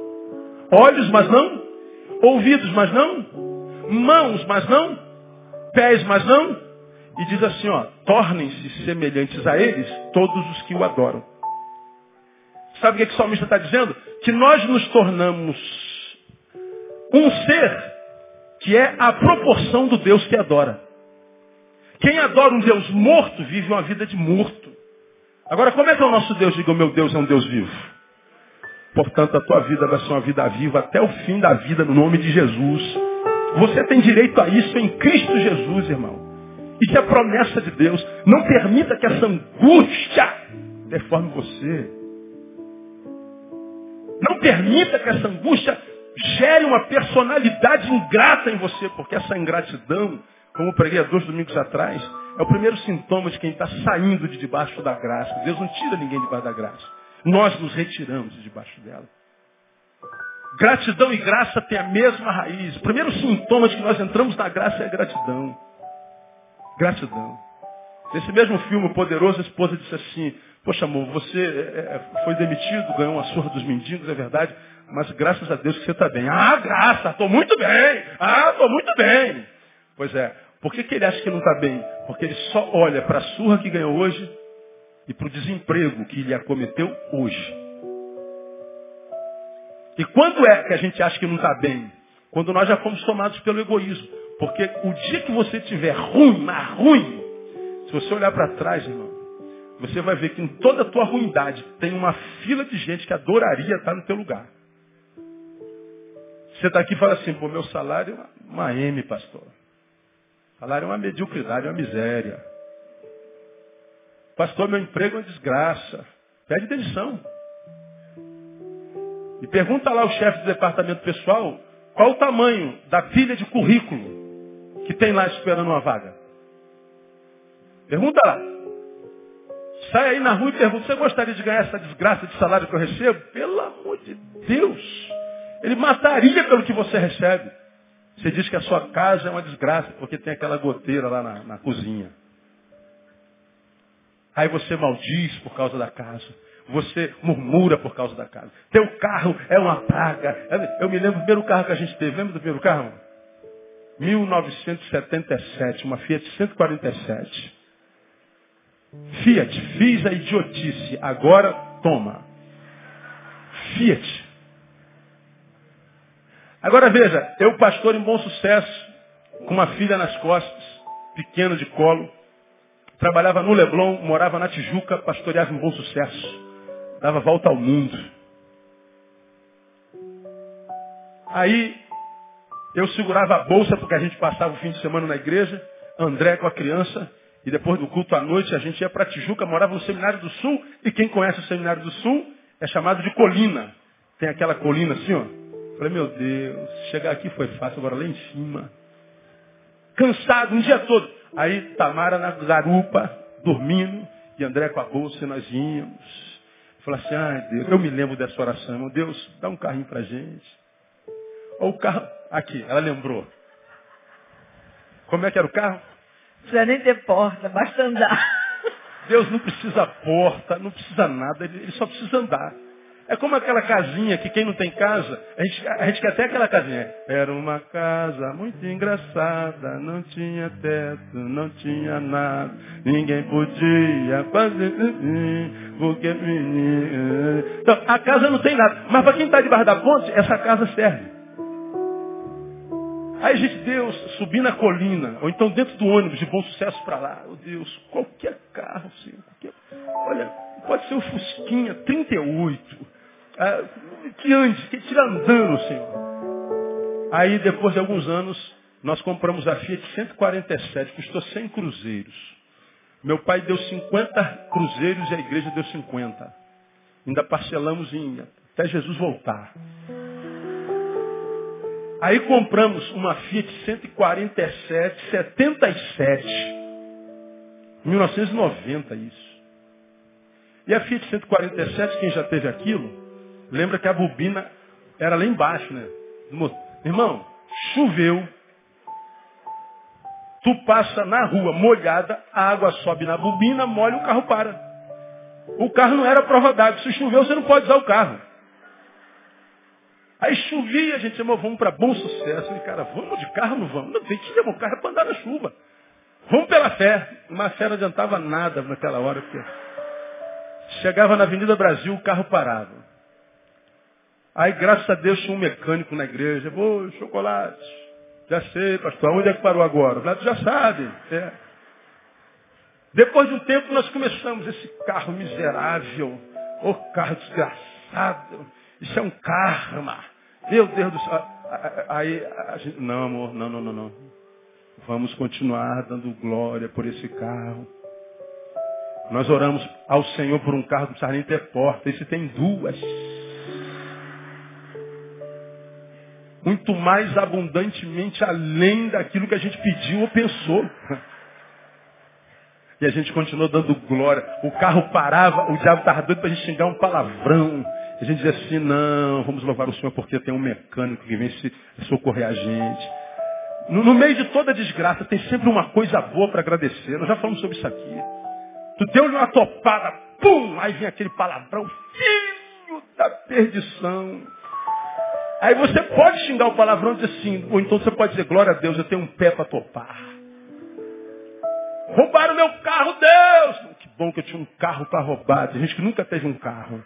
Olhos, mas não. Ouvidos, mas não. Mãos, mas não. Pés, mas não. E diz assim, ó, tornem-se semelhantes a eles todos os que o adoram. Sabe o que, que o salmista está dizendo? Que nós nos tornamos um ser que é a proporção do Deus que adora. Quem adora um Deus morto vive uma vida de morto. Agora, como é que é o nosso Deus? Diga, meu Deus é um Deus vivo. Portanto, a tua vida vai ser uma vida viva até o fim da vida, no nome de Jesus. Você tem direito a isso em Cristo Jesus, irmão. Isso é promessa de Deus. Não permita que essa angústia deforme você. Não permita que essa angústia gere uma personalidade ingrata em você, porque essa ingratidão, como preguei há dois domingos atrás, é o primeiro sintoma de quem está saindo de debaixo da graça. Deus não tira ninguém debaixo da graça. Nós nos retiramos de debaixo dela. Gratidão e graça têm a mesma raiz. O primeiro sintoma de que nós entramos na graça é gratidão. Gratidão. Nesse mesmo filme, Poderoso, a esposa disse assim, Poxa amor, você é, é, foi demitido, ganhou uma surra dos mendigos, é verdade, mas graças a Deus que você está bem. Ah, graça, estou muito bem. Ah, estou muito bem. Pois é, por que, que ele acha que não está bem? Porque ele só olha para a surra que ganhou hoje e para o desemprego que lhe acometeu hoje. E quando é que a gente acha que não está bem? Quando nós já fomos tomados pelo egoísmo. Porque o dia que você estiver ruim, mas ruim, se você olhar para trás, irmão, você vai ver que em toda a tua ruindade tem uma fila de gente que adoraria estar no teu lugar. Você está aqui e fala assim, pô, meu salário é uma M, pastor. Salário é uma mediocridade, é uma miséria. Pastor, meu emprego é uma desgraça. Pede demissão. E pergunta lá o chefe do departamento pessoal qual o tamanho da pilha de currículo que tem lá esperando uma vaga. Pergunta lá. Sai aí na rua e pergunta, você gostaria de ganhar essa desgraça de salário que eu recebo? Pelo amor de Deus. Ele mataria pelo que você recebe. Você diz que a sua casa é uma desgraça, porque tem aquela goteira lá na, na cozinha. Aí você maldiz por causa da casa. Você murmura por causa da casa. Teu carro é uma praga. Eu me lembro do primeiro carro que a gente teve. Lembra do primeiro carro? 1977, uma Fiat 147. Fiat, fiz a idiotice, agora toma. Fiat. Agora veja, eu pastor em bom sucesso, com uma filha nas costas, pequena de colo, trabalhava no Leblon, morava na Tijuca, pastoreava em bom sucesso, dava volta ao mundo. Aí eu segurava a bolsa porque a gente passava o fim de semana na igreja, André com a criança, e depois do culto à noite a gente ia para Tijuca, morava no Seminário do Sul, e quem conhece o Seminário do Sul é chamado de colina. Tem aquela colina assim, ó. Falei, meu Deus, chegar aqui foi fácil, agora lá em cima. Cansado um dia todo. Aí Tamara na garupa, dormindo, e André com a bolsa, e nós íamos. Falei assim, ai Deus, eu me lembro dessa oração, meu Deus, dá um carrinho pra gente. Olha o carro, aqui, ela lembrou. Como é que era o carro? precisa nem ter porta, basta andar. Deus não precisa porta, não precisa nada, ele só precisa andar. É como aquela casinha que quem não tem casa, a gente, a gente quer até aquela casinha. Era uma casa muito engraçada, não tinha teto, não tinha nada, ninguém podia fazer porque menino. Então, a casa não tem nada, mas para quem está debaixo da ponte, essa casa serve. Aí a gente, Deus, subir na colina, ou então dentro do ônibus de bom sucesso para lá. Oh, Deus, qualquer carro, Senhor. Qualquer... Olha, pode ser o Fusquinha 38. Ah, que ande, que tira andando, Senhor. Aí depois de alguns anos, nós compramos a Fiat 147, custou 100 cruzeiros. Meu pai deu 50 cruzeiros e a igreja deu 50. Ainda parcelamos em, até Jesus voltar. Aí compramos uma Fiat 147, 77. 1990 isso. E a Fiat 147, quem já teve aquilo, lembra que a bobina era lá embaixo, né? Irmão, choveu. Tu passa na rua molhada, a água sobe na bobina, molha, o carro para. O carro não era prova d'água. Se choveu, você não pode usar o carro. Aí chovia, a gente chamou, vamos para bom sucesso. E cara, vamos de carro, não vamos? Não, tem que levar o carro para andar na chuva. Vamos pela fé. Mas fé não adiantava nada naquela hora, porque chegava na Avenida Brasil, o carro parava. Aí, graças a Deus, tinha um mecânico na igreja. Ô, chocolate. Já sei, pastor. Onde é que parou agora? O já sabe. É. Depois de um tempo, nós começamos. Esse carro miserável. Ô, carro desgraçado. Isso é um karma. Meu Deus do céu. Aí a gente, não, amor, não, não, não, não. Vamos continuar dando glória por esse carro. Nós oramos ao Senhor por um carro que não precisa nem ter porta. Esse tem duas. Muito mais abundantemente além daquilo que a gente pediu ou pensou. E a gente continuou dando glória. O carro parava, o diabo estava doido para a gente xingar um palavrão. A gente diz assim, não, vamos louvar o Senhor porque tem um mecânico que vem se socorrer a gente. No, no meio de toda desgraça tem sempre uma coisa boa para agradecer. Nós já falamos sobre isso aqui. Tu deu-lhe uma topada, pum! Aí vem aquele palavrão, filho da perdição. Aí você pode xingar o palavrão e dizer assim, ou então você pode dizer, glória a Deus, eu tenho um pé para topar. Roubaram meu carro, Deus! Que bom que eu tinha um carro para roubar. Tem gente que nunca teve um carro.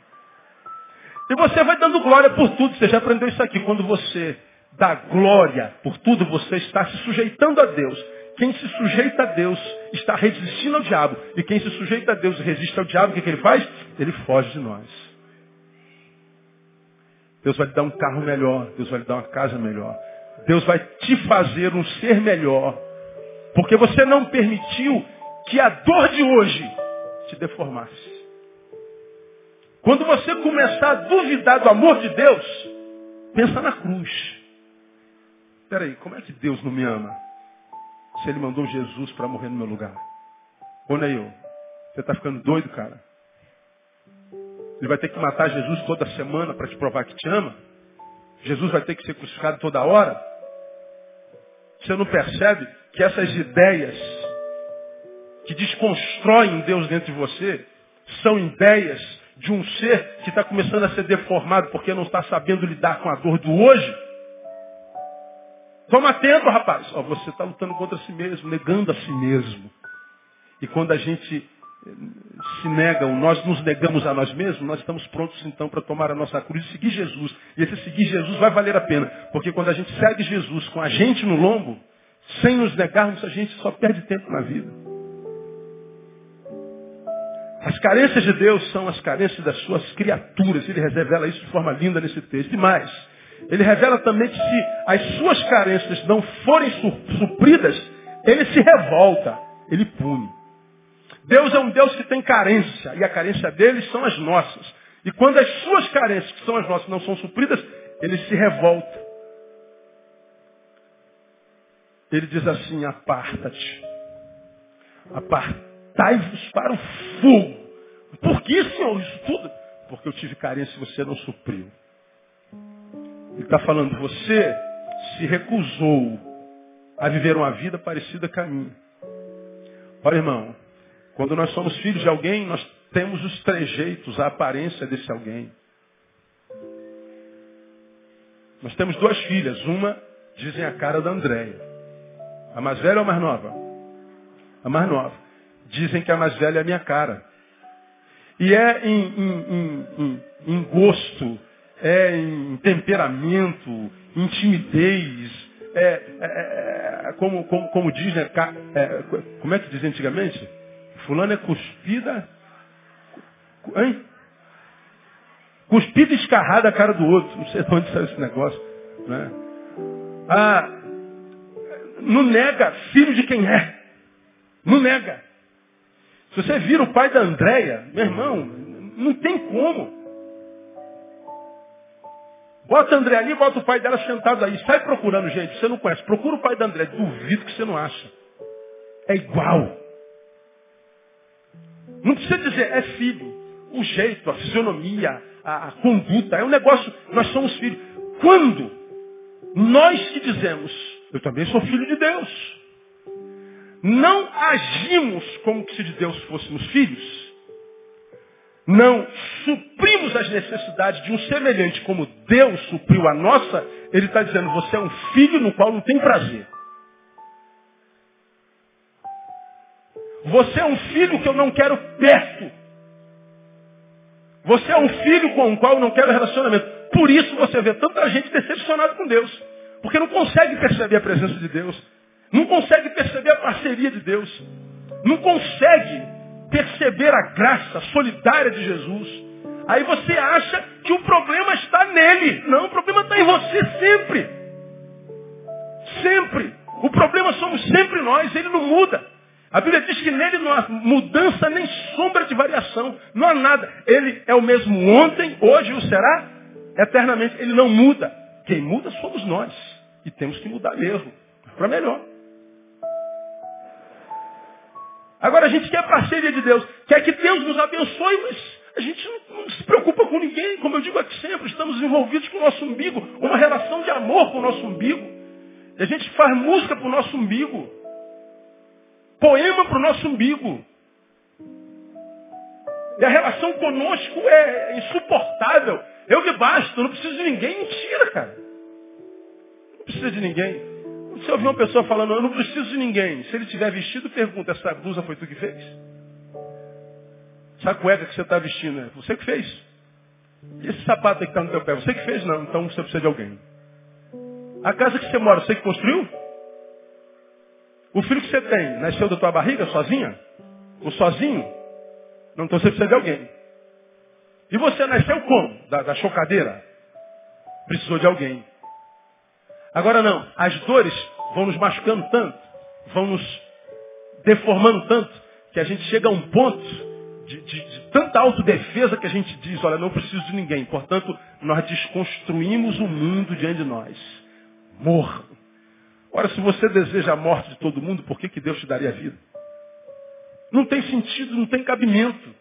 E você vai dando glória por tudo. Você já aprendeu isso aqui. Quando você dá glória por tudo, você está se sujeitando a Deus. Quem se sujeita a Deus está resistindo ao diabo. E quem se sujeita a Deus e resiste ao diabo, o que, que ele faz? Ele foge de nós. Deus vai lhe dar um carro melhor. Deus vai lhe dar uma casa melhor. Deus vai te fazer um ser melhor. Porque você não permitiu que a dor de hoje te deformasse. Quando você começar a duvidar do amor de Deus, pensa na cruz. Peraí, como é que Deus não me ama? Se ele mandou Jesus para morrer no meu lugar. Ô Neil, você está ficando doido, cara? Ele vai ter que matar Jesus toda semana para te provar que te ama? Jesus vai ter que ser crucificado toda hora? Você não percebe que essas ideias que desconstroem Deus dentro de você são ideias de um ser que está começando a ser deformado porque não está sabendo lidar com a dor do hoje? Toma atento, rapaz. Você está lutando contra si mesmo, negando a si mesmo. E quando a gente se negam, nós nos negamos a nós mesmos, nós estamos prontos então para tomar a nossa cruz e seguir Jesus. E esse seguir Jesus vai valer a pena. Porque quando a gente segue Jesus com a gente no lombo, sem nos negarmos, a gente só perde tempo na vida. As carências de Deus são as carências das suas criaturas. Ele revela isso de forma linda nesse texto. E mais, ele revela também que se as suas carências não forem supridas, ele se revolta, ele pune. Deus é um Deus que tem carência, e a carência dele são as nossas. E quando as suas carências, que são as nossas, não são supridas, ele se revolta. Ele diz assim, aparta-te. Apartai-vos para o fogo. Por que, Senhor, isso tudo? Porque eu tive carência e você não supriu. Ele está falando, você se recusou a viver uma vida parecida com a minha. Olha, irmão, quando nós somos filhos de alguém, nós temos os trejeitos, a aparência desse alguém. Nós temos duas filhas. Uma, dizem a cara da Andréia. A mais velha ou a mais nova? A mais nova. Dizem que a mais velha é a minha cara. E é em, em, em, em gosto, é em temperamento, em timidez, é, é, é como, como, como diz, né, é, como é que diz antigamente? Fulano é cuspida. Hein? Cuspida escarrada a cara do outro. Não sei de onde saiu esse negócio. Né? Ah, não nega filho de quem é. Não nega. Se você vira o pai da Andréia, meu irmão, não tem como. Bota a André ali, bota o pai dela sentado aí. Sai procurando, gente. Você não conhece. Procura o pai da André. Duvido que você não acha. É igual. Não precisa dizer, é filho. O jeito, a fisionomia, a, a conduta, é um negócio, nós somos filhos. Quando nós que dizemos, eu também sou filho de Deus, não agimos como se de Deus fôssemos filhos, não suprimos as necessidades de um semelhante como Deus supriu a nossa, ele está dizendo, você é um filho no qual não tem prazer. Você é um filho que eu não quero perto. Você é um filho com o qual eu não quero relacionamento. Por isso você vê tanta gente decepcionada com Deus. Porque não consegue perceber a presença de Deus. Não consegue perceber a parceria de Deus. Não consegue perceber a graça solidária de Jesus. Aí você acha que o problema está nele. Não, o problema está em você sempre. Sempre. O problema somos sempre nós, ele não muda. A Bíblia diz que nele não há mudança nem sombra de variação. Não há nada. Ele é o mesmo ontem, hoje o será, eternamente. Ele não muda. Quem muda somos nós. E temos que mudar mesmo. Para melhor. Agora a gente quer a parceria de Deus. Quer que Deus nos abençoe, mas a gente não se preocupa com ninguém. Como eu digo aqui sempre, estamos envolvidos com o nosso umbigo. Uma relação de amor com o nosso umbigo. E a gente faz música para o nosso umbigo poema para o nosso umbigo. E a relação conosco é insuportável. Eu me basto, não preciso de ninguém. Mentira, cara. Não precisa de ninguém. Você ouvir uma pessoa falando, eu não preciso de ninguém. Se ele tiver vestido, pergunta, essa blusa foi tu que fez? Essa cueca que você está vestindo, é você que fez? E esse sapato que está no teu pé, você que fez? Não, então você precisa de alguém. A casa que você mora, você que construiu? O filho que você tem nasceu da tua barriga sozinha? Ou sozinho? Não, então você precisa de alguém. E você nasceu como? Da, da chocadeira? Precisou de alguém. Agora não, as dores vão nos machucando tanto vão nos deformando tanto que a gente chega a um ponto de, de, de tanta autodefesa que a gente diz, olha, não preciso de ninguém. Portanto, nós desconstruímos o mundo diante de nós. Morra. Ora, se você deseja a morte de todo mundo, por que, que Deus te daria a vida? Não tem sentido, não tem cabimento.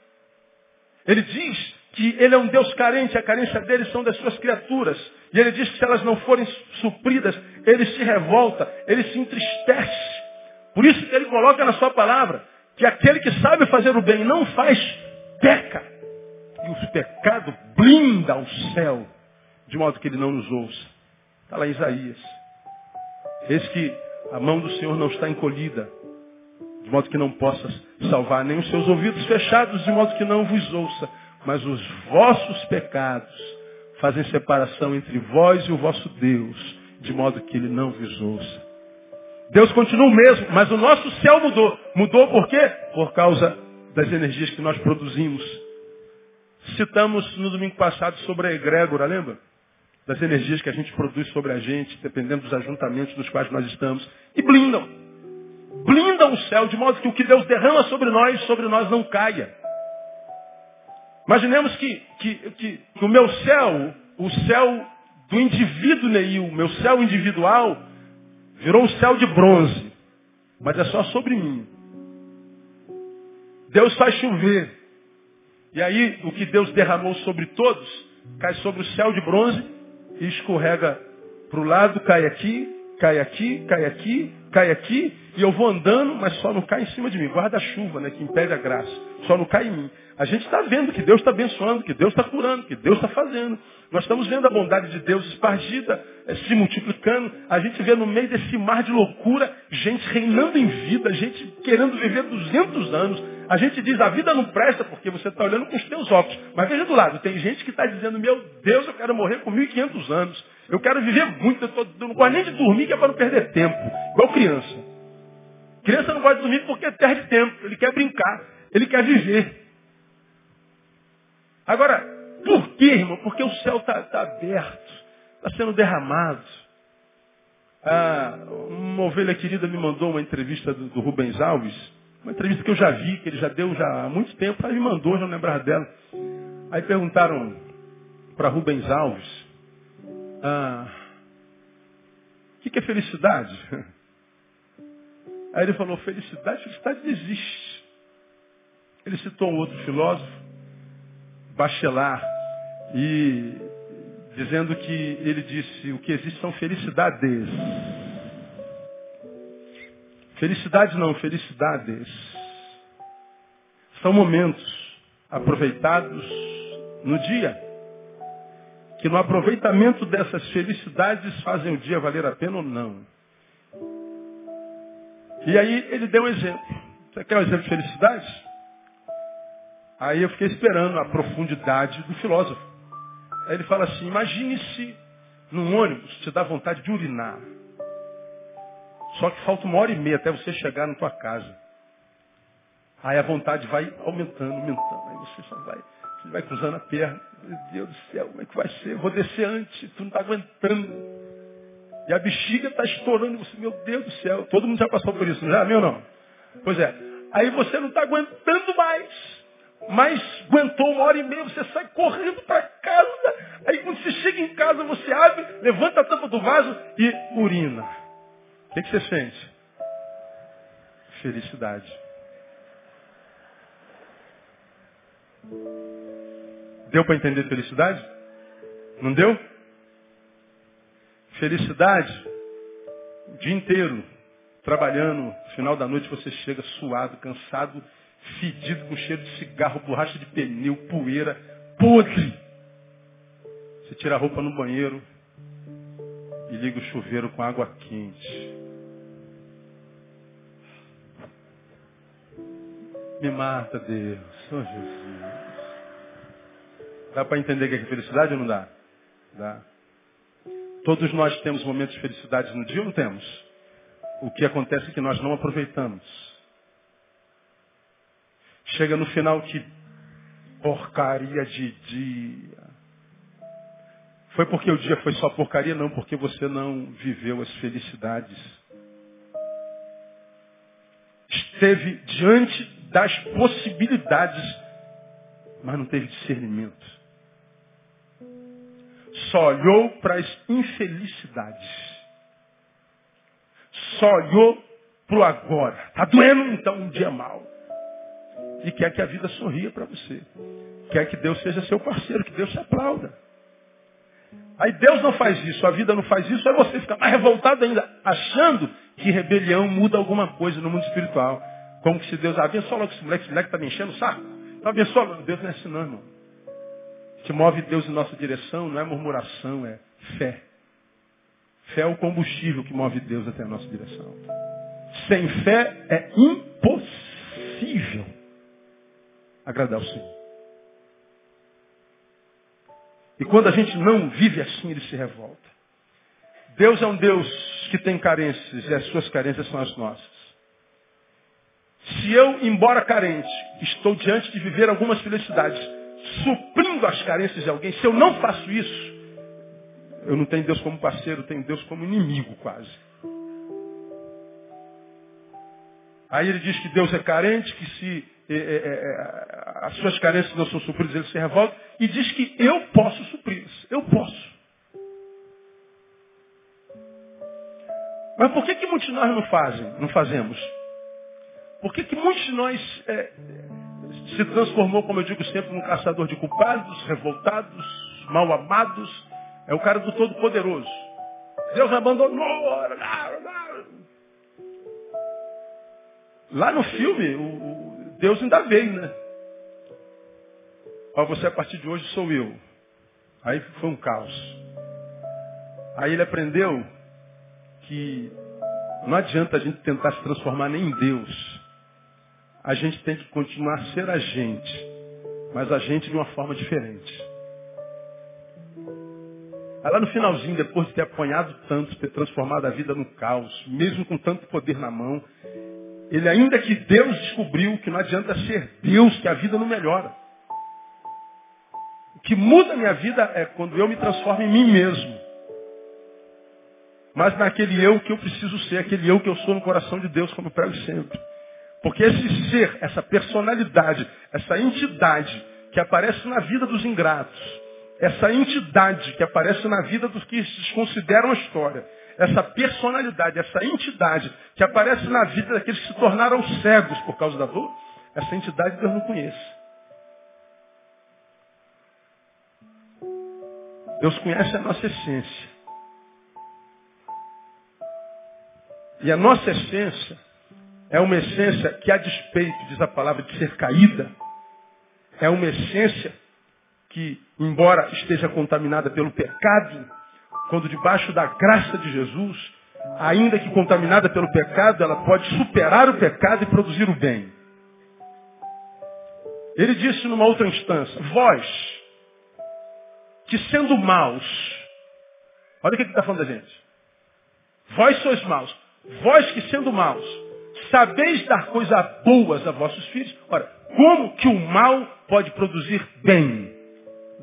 Ele diz que ele é um Deus carente, a carência dele são das suas criaturas. E ele diz que se elas não forem supridas, ele se revolta, ele se entristece. Por isso que ele coloca na sua palavra que aquele que sabe fazer o bem não faz, peca. E o pecado blinda o céu, de modo que ele não nos ouça. Está lá em Isaías. Eis que a mão do Senhor não está encolhida, de modo que não possa salvar, nem os seus ouvidos fechados, de modo que não vos ouça. Mas os vossos pecados fazem separação entre vós e o vosso Deus, de modo que ele não vos ouça. Deus continua o mesmo, mas o nosso céu mudou. Mudou por quê? Por causa das energias que nós produzimos. Citamos no domingo passado sobre a egrégora, lembra? Das energias que a gente produz sobre a gente, dependendo dos ajuntamentos nos quais nós estamos. E blindam. Blindam o céu, de modo que o que Deus derrama sobre nós, sobre nós não caia. Imaginemos que, que, que o meu céu, o céu do indivíduo Neil, o meu céu individual, virou um céu de bronze. Mas é só sobre mim. Deus faz chover. E aí o que Deus derramou sobre todos cai sobre o céu de bronze e escorrega para o lado, cai aqui, cai aqui, cai aqui, cai aqui, e eu vou andando, mas só não cai em cima de mim. Guarda-chuva, né, que impede a graça. Só não cai em mim. A gente está vendo que Deus está abençoando, que Deus está curando, que Deus está fazendo. Nós estamos vendo a bondade de Deus espargida, eh, se multiplicando. A gente vê no meio desse mar de loucura, gente reinando em vida, gente querendo viver 200 anos. A gente diz, a vida não presta porque você está olhando com os teus óculos. Mas veja do lado, tem gente que está dizendo, meu Deus, eu quero morrer com 1.500 anos. Eu quero viver muito, eu, tô, eu não gosto nem de dormir, que é para não perder tempo. Igual criança. Criança não gosta de dormir porque perde tempo. Ele quer brincar, ele quer viver. Agora, por quê, irmão? Porque o céu está tá aberto, está sendo derramado. Ah, uma ovelha querida me mandou uma entrevista do, do, Rubens Alves, uma entrevista que eu já vi, que ele já deu já há muito tempo, mas me mandou, já não lembrava dela. Aí perguntaram para Rubens Alves, ah, o que, é felicidade? Aí ele falou, felicidade, felicidade existe. Ele citou um outro filósofo, Bachelard, e dizendo que ele disse, o que existe são felicidades. Felicidade não, felicidades. São momentos aproveitados no dia. Que no aproveitamento dessas felicidades fazem o dia valer a pena ou não. E aí ele deu um exemplo. Você quer um exemplo de felicidade? Aí eu fiquei esperando a profundidade do filósofo. Aí ele fala assim, imagine-se num ônibus, te dá vontade de urinar. Só que falta uma hora e meia até você chegar na tua casa. Aí a vontade vai aumentando, aumentando. Aí você só vai, você vai cruzando a perna. Meu Deus do céu, como é que vai ser? Eu vou descer antes, tu não está aguentando. E a bexiga está estourando. Você, meu Deus do céu, todo mundo já passou por isso, não já? Meu não? Pois é. Aí você não está aguentando mais. Mas aguentou uma hora e meia, você sai correndo para casa. Aí quando você chega em casa, você abre, levanta a tampa do vaso e urina. O que, que você sente? Felicidade. Deu para entender felicidade? Não deu? Felicidade, o dia inteiro, trabalhando, final da noite você chega suado, cansado, fedido, com cheiro de cigarro, borracha de pneu, poeira, podre. Você tira a roupa no banheiro e liga o chuveiro com água quente. Me mata, Deus. Oh, Jesus. Dá para entender que é felicidade ou não dá? Dá. Todos nós temos momentos de felicidade no dia ou não temos? O que acontece é que nós não aproveitamos. Chega no final que porcaria de dia. Foi porque o dia foi só porcaria? Não, porque você não viveu as felicidades. esteve diante das possibilidades, mas não teve discernimento. Só olhou para as infelicidades. Só olhou para o agora. Está doendo então um dia mal. E quer que a vida sorria para você. Quer que Deus seja seu parceiro, que Deus te aplauda. Aí Deus não faz isso, a vida não faz isso, aí você fica mais revoltado ainda, achando que rebelião muda alguma coisa no mundo espiritual. Como que se Deus abençoa logo esse moleque, esse moleque está me enchendo o saco. Então abençoa logo. Deus não é assim não, irmão. Que move Deus em nossa direção não é murmuração, é fé. Fé é o combustível que move Deus até a nossa direção. Sem fé é impossível agradar o Senhor. E quando a gente não vive assim, ele se revolta. Deus é um Deus que tem carências e as suas carências são as nossas. Se eu, embora carente, estou diante de viver algumas felicidades, suprindo as carências de alguém, se eu não faço isso, eu não tenho Deus como parceiro, tenho Deus como inimigo quase. Aí ele diz que Deus é carente, que se é, é, é, as suas carências não são supridas, ele se revolta, e diz que eu posso supri-las. Eu posso. Mas por que, que muitos de nós não fazem, não fazemos? Por que, que muitos de nós é, se transformou, como eu digo sempre, num caçador de culpados, revoltados, mal amados? É o cara do Todo-Poderoso. Deus abandonou. Lá no filme, o, Deus ainda veio, né? Ó, você a partir de hoje sou eu. Aí foi um caos. Aí ele aprendeu que não adianta a gente tentar se transformar nem em Deus. A gente tem que continuar a ser a gente, mas a gente de uma forma diferente. Aí lá no finalzinho, depois de ter apanhado tanto, ter transformado a vida no caos, mesmo com tanto poder na mão, ele ainda que Deus descobriu que não adianta ser Deus, que a vida não melhora. O que muda a minha vida é quando eu me transformo em mim mesmo. Mas naquele eu que eu preciso ser, aquele eu que eu sou no coração de Deus, como eu prego sempre. Porque esse ser, essa personalidade, essa entidade que aparece na vida dos ingratos, essa entidade que aparece na vida dos que se consideram a história, essa personalidade, essa entidade que aparece na vida daqueles que se tornaram cegos por causa da dor, essa entidade Deus não conhece. Deus conhece a nossa essência. E a nossa essência é uma essência que, a despeito, diz a palavra, de ser caída, é uma essência que, embora esteja contaminada pelo pecado, quando debaixo da graça de Jesus, ainda que contaminada pelo pecado, ela pode superar o pecado e produzir o bem. Ele disse numa outra instância, vós, que sendo maus, olha o que ele está falando da gente. Vós sois maus. Vós que sendo maus, sabeis dar coisas boas a vossos filhos. Ora, como que o mal pode produzir bem?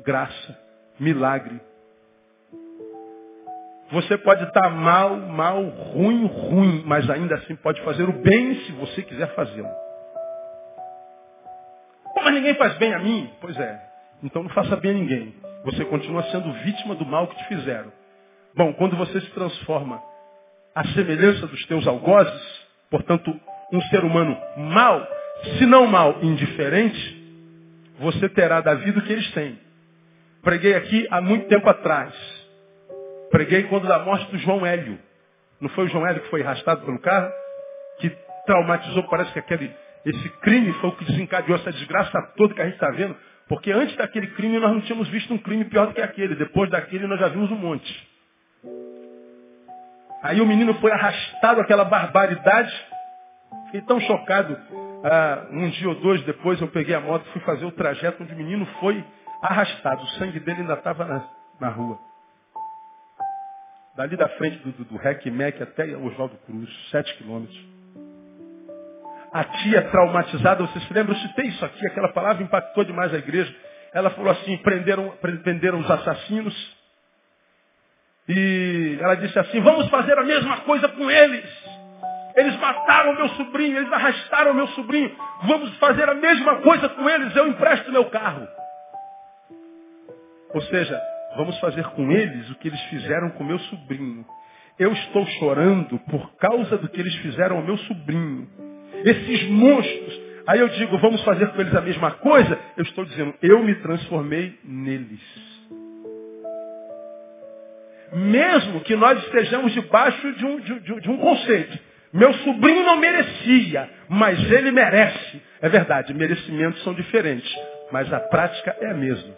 Graça, milagre. Você pode estar mal, mal, ruim, ruim, mas ainda assim pode fazer o bem se você quiser fazê-lo. Mas ninguém faz bem a mim? Pois é. Então não faça bem a ninguém. Você continua sendo vítima do mal que te fizeram. Bom, quando você se transforma à semelhança dos teus algozes, portanto, um ser humano mal, se não mal, indiferente, você terá da vida o que eles têm. Preguei aqui há muito tempo atrás. Preguei quando da morte do João Hélio. Não foi o João Hélio que foi arrastado pelo carro? Que traumatizou, parece que aquele, esse crime foi o que desencadeou essa desgraça toda que a gente está vendo. Porque antes daquele crime nós não tínhamos visto um crime pior do que aquele. Depois daquele nós já vimos um monte. Aí o menino foi arrastado aquela barbaridade. Fiquei tão chocado. Ah, um dia ou dois depois eu peguei a moto e fui fazer o trajeto onde o menino foi arrastado. O sangue dele ainda estava na, na, rua. Dali da frente do, do, do Rec Mec até Oswaldo Cruz, sete quilômetros. A tia traumatizada, você se lembra? Eu citei isso aqui, aquela palavra impactou demais a igreja. Ela falou assim, prenderam, prenderam os assassinos, e ela disse assim, vamos fazer a mesma coisa com eles. Eles mataram meu sobrinho, eles arrastaram meu sobrinho. Vamos fazer a mesma coisa com eles, eu empresto meu carro. Ou seja, vamos fazer com eles o que eles fizeram com meu sobrinho. Eu estou chorando por causa do que eles fizeram ao meu sobrinho. Esses monstros. Aí eu digo, vamos fazer com eles a mesma coisa? Eu estou dizendo, eu me transformei neles. Mesmo que nós estejamos debaixo de um, de, de um conceito. Meu sobrinho não merecia, mas ele merece. É verdade, merecimentos são diferentes, mas a prática é a mesma.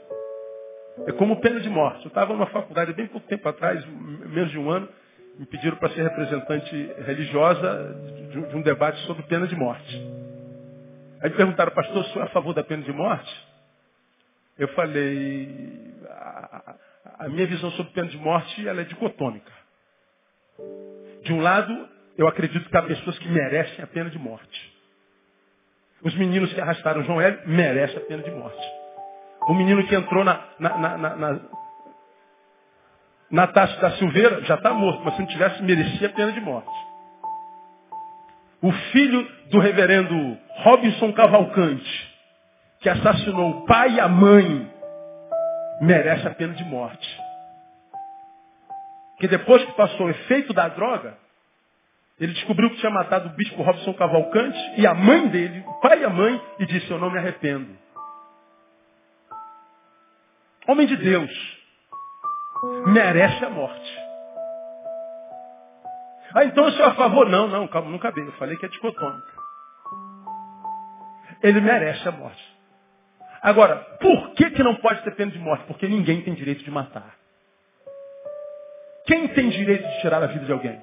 É como pena de morte. Eu estava numa faculdade bem pouco tempo atrás, menos de um ano, me pediram para ser representante religiosa de, um debate sobre pena de morte. Aí me perguntaram, pastor, o senhor é a favor da pena de morte? Eu falei, a, minha visão sobre pena de morte ela é dicotômica. De um lado, eu acredito que há pessoas que merecem a pena de morte. Os meninos que arrastaram João Hélio merecem a pena de morte. O menino que entrou na, na, na, na, na taça da Silveira já está morto, mas se não tivesse, merecia a pena de morte. O filho do reverendo Robinson Cavalcante, que assassinou o pai e a mãe, merece a pena de morte. Que depois que passou o efeito da droga, ele descobriu que tinha matado o bispo Robson Cavalcante e a mãe dele, o pai e a mãe, e disse, eu não me arrependo. Homem de Deus, merece a morte. Ah, então eu sou a favor? Não, não, calma, não cabei. Eu falei que é dicotômica. Ele merece a morte. Agora, por que, que não pode ter pena de morte? Porque ninguém tem direito de matar. Quem tem direito de tirar a vida de alguém?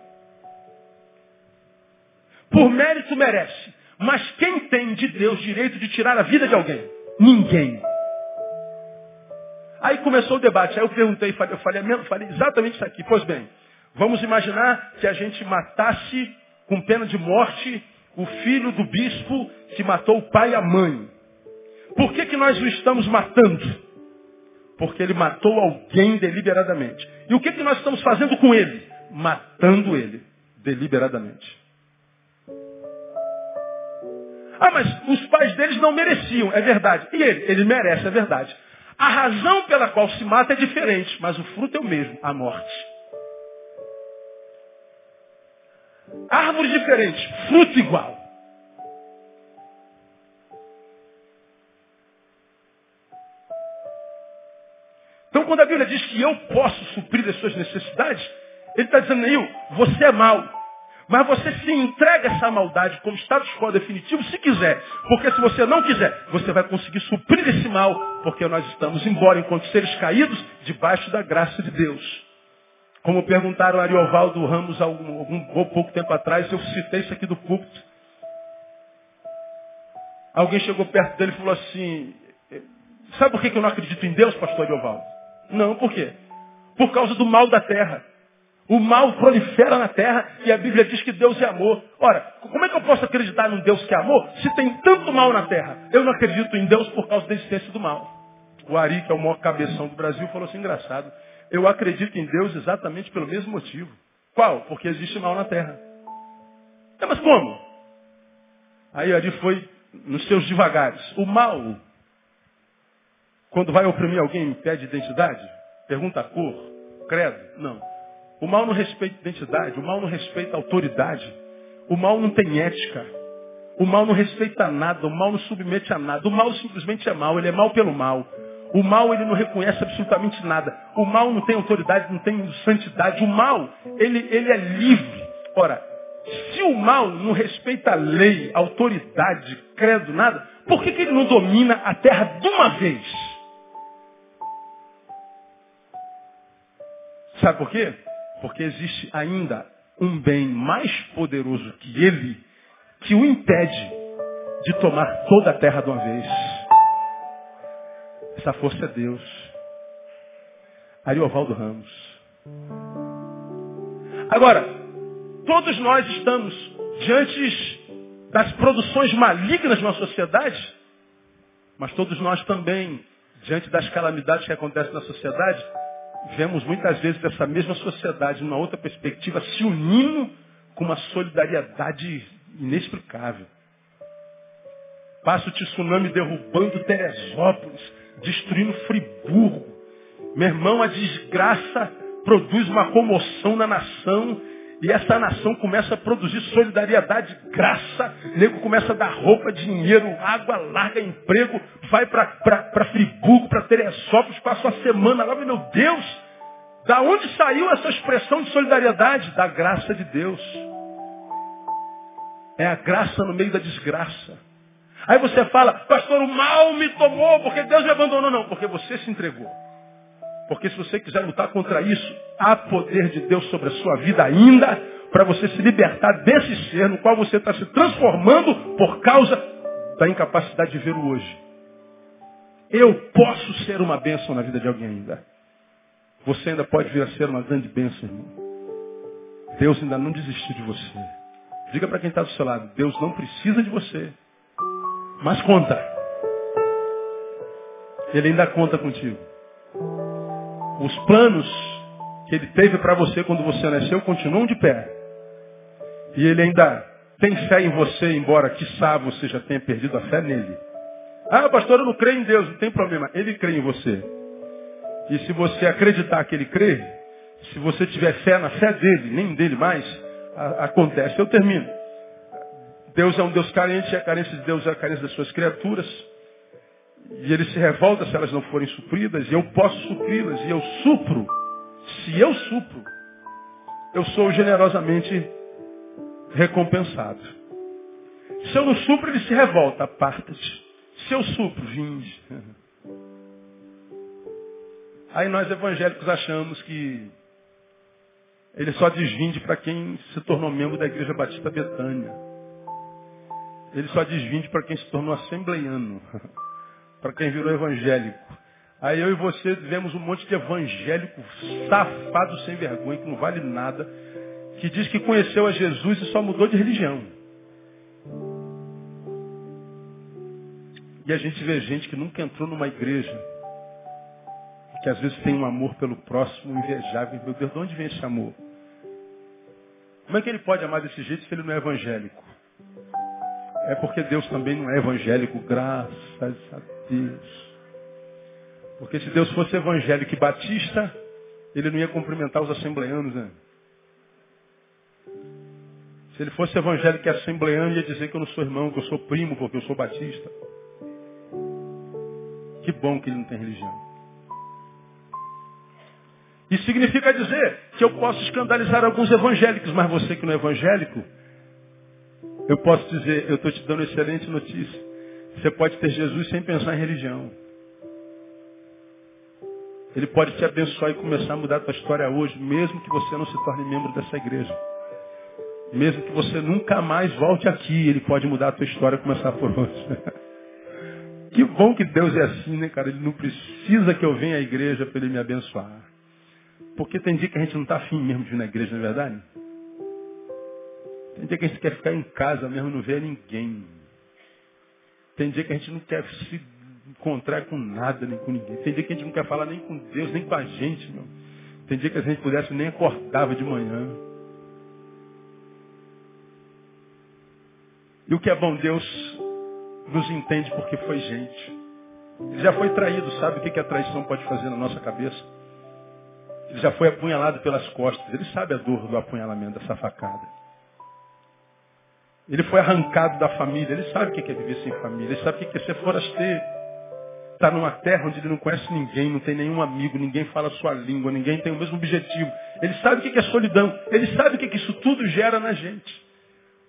Por mérito merece. Mas quem tem de Deus direito de tirar a vida de alguém? Ninguém. Aí começou o debate. Aí eu perguntei, eu falei, eu falei exatamente isso aqui. Pois bem, vamos imaginar que a gente matasse com pena de morte o filho do bispo que matou o pai e a mãe. Por que, que nós o estamos matando? Porque ele matou alguém deliberadamente. E o que, que nós estamos fazendo com ele? Matando ele deliberadamente. Ah, mas os pais deles não mereciam, é verdade. E ele? Ele merece, é verdade. A razão pela qual se mata é diferente, mas o fruto é o mesmo, a morte. Árvore diferente, fruto igual. Quando a Bíblia diz que eu posso suprir as suas necessidades, ele está dizendo, Neil, você é mau. Mas você se entrega essa maldade como status quo definitivo se quiser. Porque se você não quiser, você vai conseguir suprir esse mal. Porque nós estamos, embora enquanto seres caídos, debaixo da graça de Deus. Como perguntaram a Ariovaldo Ramos algum, algum pouco tempo atrás, eu citei isso aqui do púlpito. Alguém chegou perto dele e falou assim, sabe por que eu não acredito em Deus, pastor Ariovaldo? Não, por quê? Por causa do mal da terra. O mal prolifera na terra e a Bíblia diz que Deus é amor. Ora, como é que eu posso acreditar num Deus que é amor se tem tanto mal na terra? Eu não acredito em Deus por causa da existência do mal. O Ari, que é o maior cabeção do Brasil, falou assim, engraçado. Eu acredito em Deus exatamente pelo mesmo motivo. Qual? Porque existe mal na terra. É, mas como? Aí o Ari foi nos seus devagares. O mal, quando vai oprimir alguém, pede identidade? Pergunta a cor? Credo? Não. O mal não respeita identidade, o mal não respeita autoridade, o mal não tem ética, o mal não respeita nada, o mal não submete a nada, o mal simplesmente é mal, ele é mal pelo mal. O mal ele não reconhece absolutamente nada. O mal não tem autoridade, não tem santidade. O mal, ele, ele é livre. Ora, se o mal não respeita a lei, autoridade, credo, nada, por que, que ele não domina a terra de uma vez? Sabe por quê? Porque existe ainda um bem mais poderoso que ele, que o impede de tomar toda a terra de uma vez. Essa força é Deus. Ariovaldo Ramos. Agora, todos nós estamos diante das produções malignas na sociedade, mas todos nós também, diante das calamidades que acontecem na sociedade, vemos muitas vezes essa mesma sociedade, numa outra perspectiva, se unindo com uma solidariedade inexplicável. Passa o tsunami derrubando Teresópolis, destruindo Friburgo. Meu irmão, a desgraça produz uma comoção na nação e essa nação começa a produzir solidariedade, graça. O nego começa a dar roupa, dinheiro, água, larga emprego, vai para Friburgo, para Teresópolis, passa uma semana lá. Meu Deus, da onde saiu essa expressão de solidariedade? Da graça de Deus. É a graça no meio da desgraça. Aí você fala, pastor, o mal me tomou porque Deus me abandonou. Não, porque você se entregou. Porque se você quiser lutar contra isso, há poder de Deus sobre a sua vida ainda para você se libertar desse ser no qual você está se transformando por causa da incapacidade de ver o hoje. Eu posso ser uma bênção na vida de alguém ainda. Você ainda pode vir a ser uma grande bênção, irmão. Deus ainda não desistiu de você. Diga para quem está do seu lado, Deus não precisa de você. Mas conta. Ele ainda conta contigo. Os planos que ele teve para você quando você nasceu continuam de pé. E ele ainda tem fé em você, embora quiçá você já tenha perdido a fé nele. Ah, pastor, eu não creio em Deus, não tem problema. Ele crê em você. E se você acreditar que ele crê, se você tiver fé na fé dele, nem dele mais, a, acontece. Eu termino. Deus é um Deus carente, e a carência de Deus é a carência das suas criaturas. E ele se revolta se elas não forem supridas, e eu posso supri-las, e eu supro. Se eu supro, eu sou generosamente recompensado. Se eu não supro, ele se revolta, aparta-te. Se eu supro, vinde. [laughs] Aí nós evangélicos achamos que ele só desvinde para quem se tornou membro da Igreja Batista Betânia. Ele só desvinde para quem se tornou assembleiano. [laughs] para quem virou evangélico. Aí eu e você vemos um monte de evangélico safado sem vergonha, que não vale nada, que diz que conheceu a Jesus e só mudou de religião. E a gente vê gente que nunca entrou numa igreja, que às vezes tem um amor pelo próximo invejável. Meu Deus, de onde vem esse amor? Como é que ele pode amar desse jeito se ele não é evangélico? É porque Deus também não é evangélico, graças a Deus. Porque se Deus fosse evangélico e batista, ele não ia cumprimentar os assembleanos, né? Se ele fosse evangélico e assembleano, ia dizer que eu não sou irmão, que eu sou primo, porque eu sou batista. Que bom que ele não tem religião. Isso significa dizer que eu posso escandalizar alguns evangélicos, mas você que não é evangélico, eu posso dizer, eu estou te dando excelente notícia. Você pode ter Jesus sem pensar em religião. Ele pode te abençoar e começar a mudar a tua história hoje, mesmo que você não se torne membro dessa igreja. Mesmo que você nunca mais volte aqui, ele pode mudar a tua história e começar por hoje. [laughs] que bom que Deus é assim, né, cara? Ele não precisa que eu venha à igreja para ele me abençoar. Porque tem dia que a gente não está afim mesmo de ir na igreja, não é verdade? Tem dia que a gente quer ficar em casa mesmo, não ver ninguém. Tem dia que a gente não quer se encontrar com nada, nem com ninguém. Tem dia que a gente não quer falar nem com Deus, nem com a gente, meu. Tem dia que a gente pudesse nem acordava de manhã. E o que é bom, Deus nos entende porque foi gente. Ele já foi traído, sabe o que a traição pode fazer na nossa cabeça? Ele já foi apunhalado pelas costas. Ele sabe a dor do apunhalamento, dessa facada. Ele foi arrancado da família. Ele sabe o que é viver sem família. Ele sabe o que é ser forasteiro. Está numa terra onde ele não conhece ninguém, não tem nenhum amigo, ninguém fala a sua língua, ninguém tem o mesmo objetivo. Ele sabe o que é solidão. Ele sabe o que isso tudo gera na gente.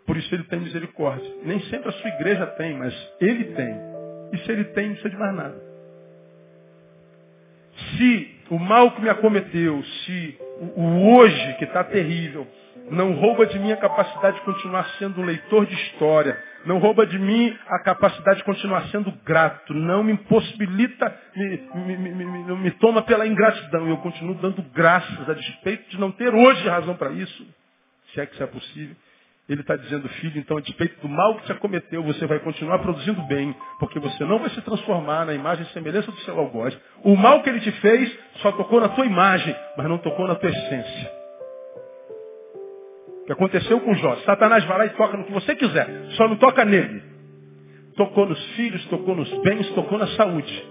Por isso ele tem misericórdia. Nem sempre a sua igreja tem, mas ele tem. E se ele tem, não precisa de mais nada. Se o mal que me acometeu, se o hoje que está terrível, não rouba de mim a capacidade de continuar sendo um leitor de história, não rouba de mim a capacidade de continuar sendo grato, não me impossibilita, me, me, me, me, toma pela ingratidão. Eu continuo dando graças a despeito de não ter hoje razão para isso, se é que isso é possível. Ele está dizendo, filho, então, a despeito do mal que te acometeu, você vai continuar produzindo bem, porque você não vai se transformar na imagem e semelhança do seu algoz. O mal que ele te fez só tocou na tua imagem, mas não tocou na tua essência. que aconteceu com Jó. Satanás vai lá e toca no que você quiser, só não toca nele. Tocou nos filhos, tocou nos bens, tocou na saúde.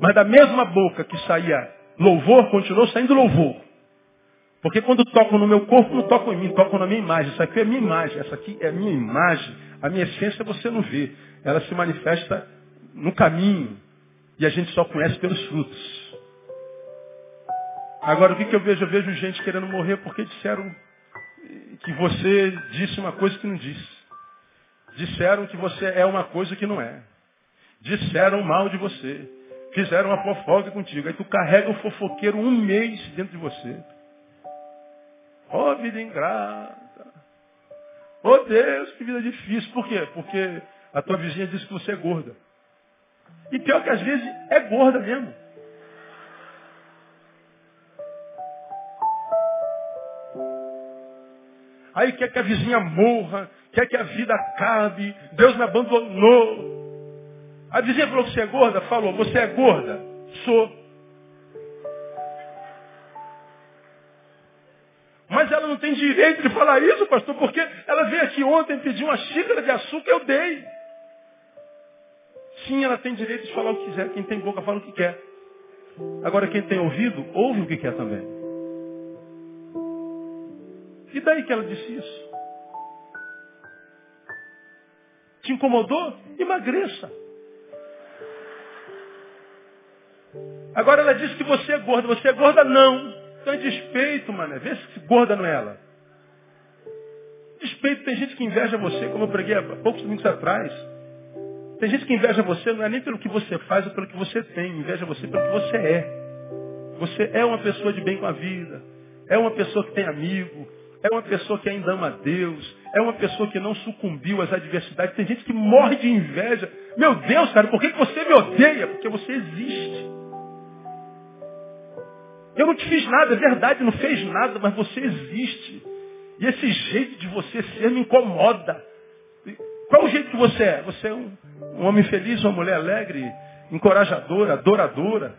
Mas da mesma boca que saía louvor, continuou saindo louvor. Porque quando tocam no meu corpo, não tocam em mim, tocam na minha imagem. Isso aqui é minha imagem, essa aqui é a minha imagem. A minha essência você não vê. Ela se manifesta no caminho. E a gente só conhece pelos frutos. Agora, o que, que eu vejo? Eu vejo gente querendo morrer porque disseram que você disse uma coisa que não disse. Disseram que você é uma coisa que não é. Disseram mal de você. Fizeram uma fofoca contigo. Aí tu carrega o fofoqueiro um mês dentro de você. Oh, vida ingrata. Oh, Deus, que vida difícil. Por quê? Porque a tua vizinha disse que você é gorda. E pior que às vezes é gorda mesmo. Aí quer que a vizinha morra, quer que a vida acabe, Deus me abandonou. A vizinha falou que você é gorda? Falou, você é gorda? Sou. Mas ela não tem direito de falar isso, pastor, porque ela veio aqui ontem pedir uma xícara de açúcar, eu dei. Sim, ela tem direito de falar o que quiser. Quem tem boca fala o que quer. Agora, quem tem ouvido, ouve o que quer também. E daí que ela disse isso? Te incomodou? Emagreça. Agora ela disse que você é gorda. Você é gorda? Não. Então é despeito, mano. Vê se gorda não é ela. Despeito, tem gente que inveja você, como eu preguei há poucos minutos atrás. Tem gente que inveja você, não é nem pelo que você faz ou pelo que você tem, inveja você pelo que você é. Você é uma pessoa de bem com a vida, é uma pessoa que tem amigo, é uma pessoa que ainda ama Deus, é uma pessoa que não sucumbiu às adversidades. Tem gente que morre de inveja. Meu Deus, cara, por que você me odeia? Porque você existe. Eu não te fiz nada, é verdade, não fez nada, mas você existe. E esse jeito de você ser me incomoda. Qual o jeito que você é? Você é um, um homem feliz, uma mulher alegre, encorajadora, adoradora.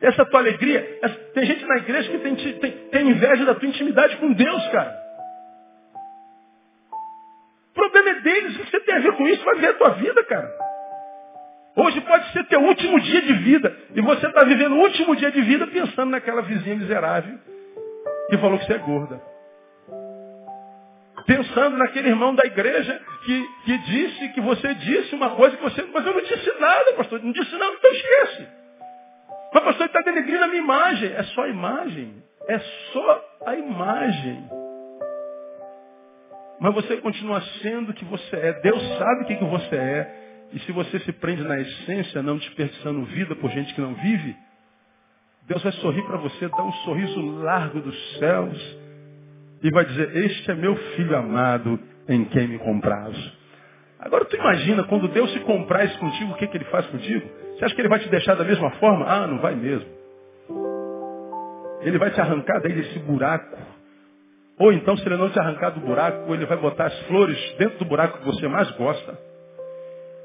Essa tua alegria, essa, tem gente na igreja que tem, tem, tem inveja da tua intimidade com Deus, cara. O problema é deles, o que você tem a ver com isso? Vai ver a tua vida, cara. Hoje pode ser teu último dia de vida. E você está vivendo o último dia de vida pensando naquela vizinha miserável que falou que você é gorda. Pensando naquele irmão da igreja que, que disse que você disse uma coisa que você. Mas eu não disse nada, pastor. Não disse nada, então esquece. Mas pastor, está denegrindo a minha imagem. É só a imagem. É só a imagem. Mas você continua sendo o que você é. Deus sabe o que, que você é. E se você se prende na essência, não desperdiçando vida por gente que não vive, Deus vai sorrir para você, dar um sorriso largo dos céus e vai dizer, este é meu filho amado em quem me comprazo. Agora tu imagina, quando Deus se compraz contigo, o que, que ele faz contigo? Você acha que ele vai te deixar da mesma forma? Ah, não vai mesmo. Ele vai te arrancar daí desse buraco. Ou então, se ele não te arrancar do buraco, ele vai botar as flores dentro do buraco que você mais gosta.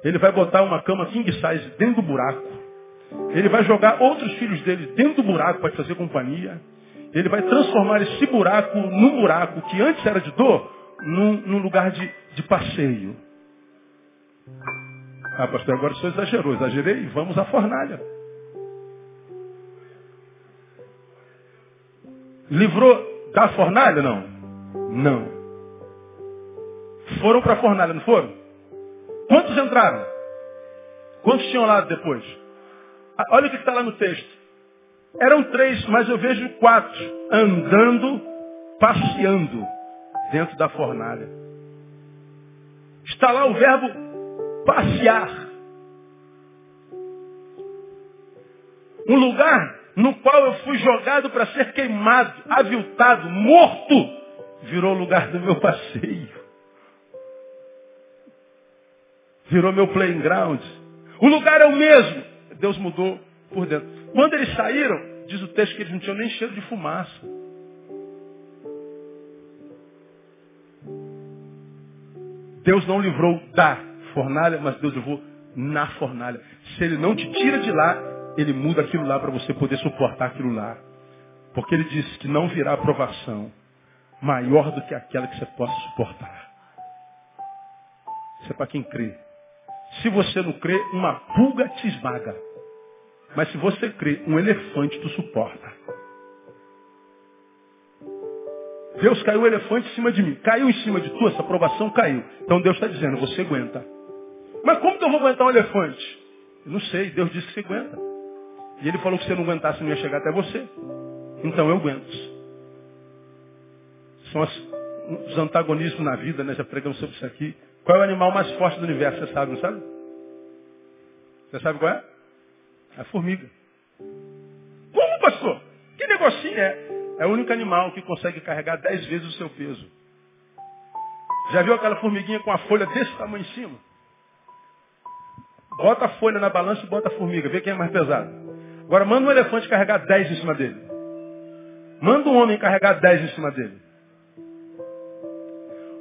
Ele vai botar uma cama king size dentro do buraco. Ele vai jogar outros filhos dele dentro do buraco para fazer companhia. Ele vai transformar esse buraco num buraco que antes era de dor, num, num lugar de, de passeio. Ah, pastor, agora o senhor exagerou. Exagerei? Vamos à fornalha. Livrou da fornalha? Não. Não. Foram para a fornalha, não foram? Quantos entraram? Quantos tinham lá depois? Ah, olha o que está lá no texto. Eram três, mas eu vejo quatro andando, passeando dentro da fornalha. Está lá o verbo passear. Um lugar no qual eu fui jogado para ser queimado, aviltado, morto, virou lugar do meu passeio virou meu playground. O lugar é o mesmo. Deus mudou por dentro. Quando eles saíram, diz o texto que eles não tinham nem cheiro de fumaça. Deus não livrou da fornalha, mas Deus livrou na fornalha. Se Ele não te tira de lá, Ele muda aquilo lá para você poder suportar aquilo lá. Porque Ele disse que não virá aprovação maior do que aquela que você possa suportar. Isso é para quem crê. Se você não crê, uma pulga te esmaga. Mas se você crê, um elefante tu suporta. Deus caiu o elefante em cima de mim. Caiu em cima de tu, essa aprovação caiu. Então Deus está dizendo, você aguenta. Mas como que eu vou aguentar um elefante? Eu não sei, Deus disse que você aguenta. E ele falou que se você não aguentasse, não ia chegar até você. Então eu aguento. São as, os antagonismos na vida, né? Já pregamos sobre isso aqui. Qual é o animal mais forte do universo? Você sabe, não sabe? Você sabe qual é? É a formiga. Como, pastor? Que negocinho é? É o único animal que consegue carregar dez vezes o seu peso. Já viu aquela formiguinha com a folha desse tamanho em cima? Bota a folha na balança e bota a formiga. Vê quem é mais pesado. Agora manda um elefante carregar dez em cima dele. Manda um homem carregar dez em cima dele.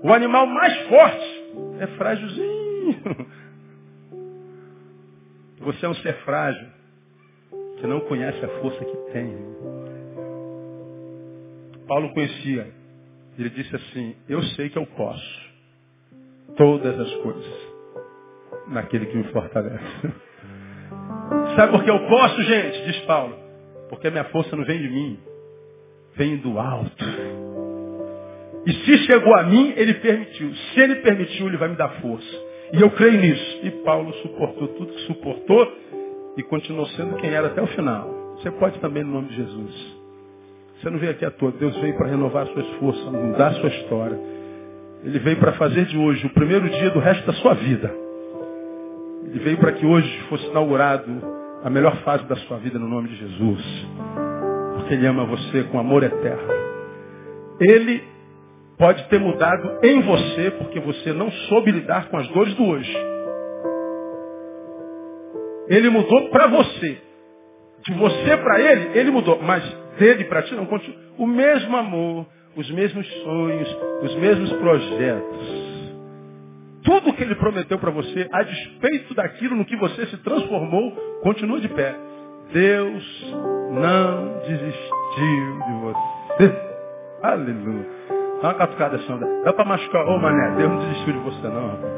O animal mais forte é frágilzinho. Você é um ser frágil que não conhece a força que tem. Paulo conhecia. Ele disse assim, eu sei que eu posso todas as coisas naquele que me fortalece. [laughs] Sabe por que eu posso, gente? Diz Paulo. Porque a minha força não vem de mim, vem do alto. E se chegou a mim, ele permitiu. Se ele permitiu, ele vai me dar força. E eu creio nisso. E Paulo suportou tudo que suportou e continuou sendo quem era até o final. Você pode também no nome de Jesus. Você não veio aqui à toa. Deus veio para renovar suas forças, mudar sua história. Ele veio para fazer de hoje o primeiro dia do resto da sua vida. Ele veio para que hoje fosse inaugurado a melhor fase da sua vida no nome de Jesus. Porque Ele ama você com amor eterno. Ele pode ter mudado em você porque você não soube lidar com as dores do hoje. Ele mudou para você. De você para ele, ele mudou. Mas dele para ti não continua. O mesmo amor, os mesmos sonhos, os mesmos projetos. Tudo que ele prometeu para você, a despeito daquilo no que você se transformou, continua de pé. Deus não desistiu de você. Aleluia. Dá uma catucada, Sandra. Dá para machucar. Ô, oh, mané, Deus não desistiu de você, não.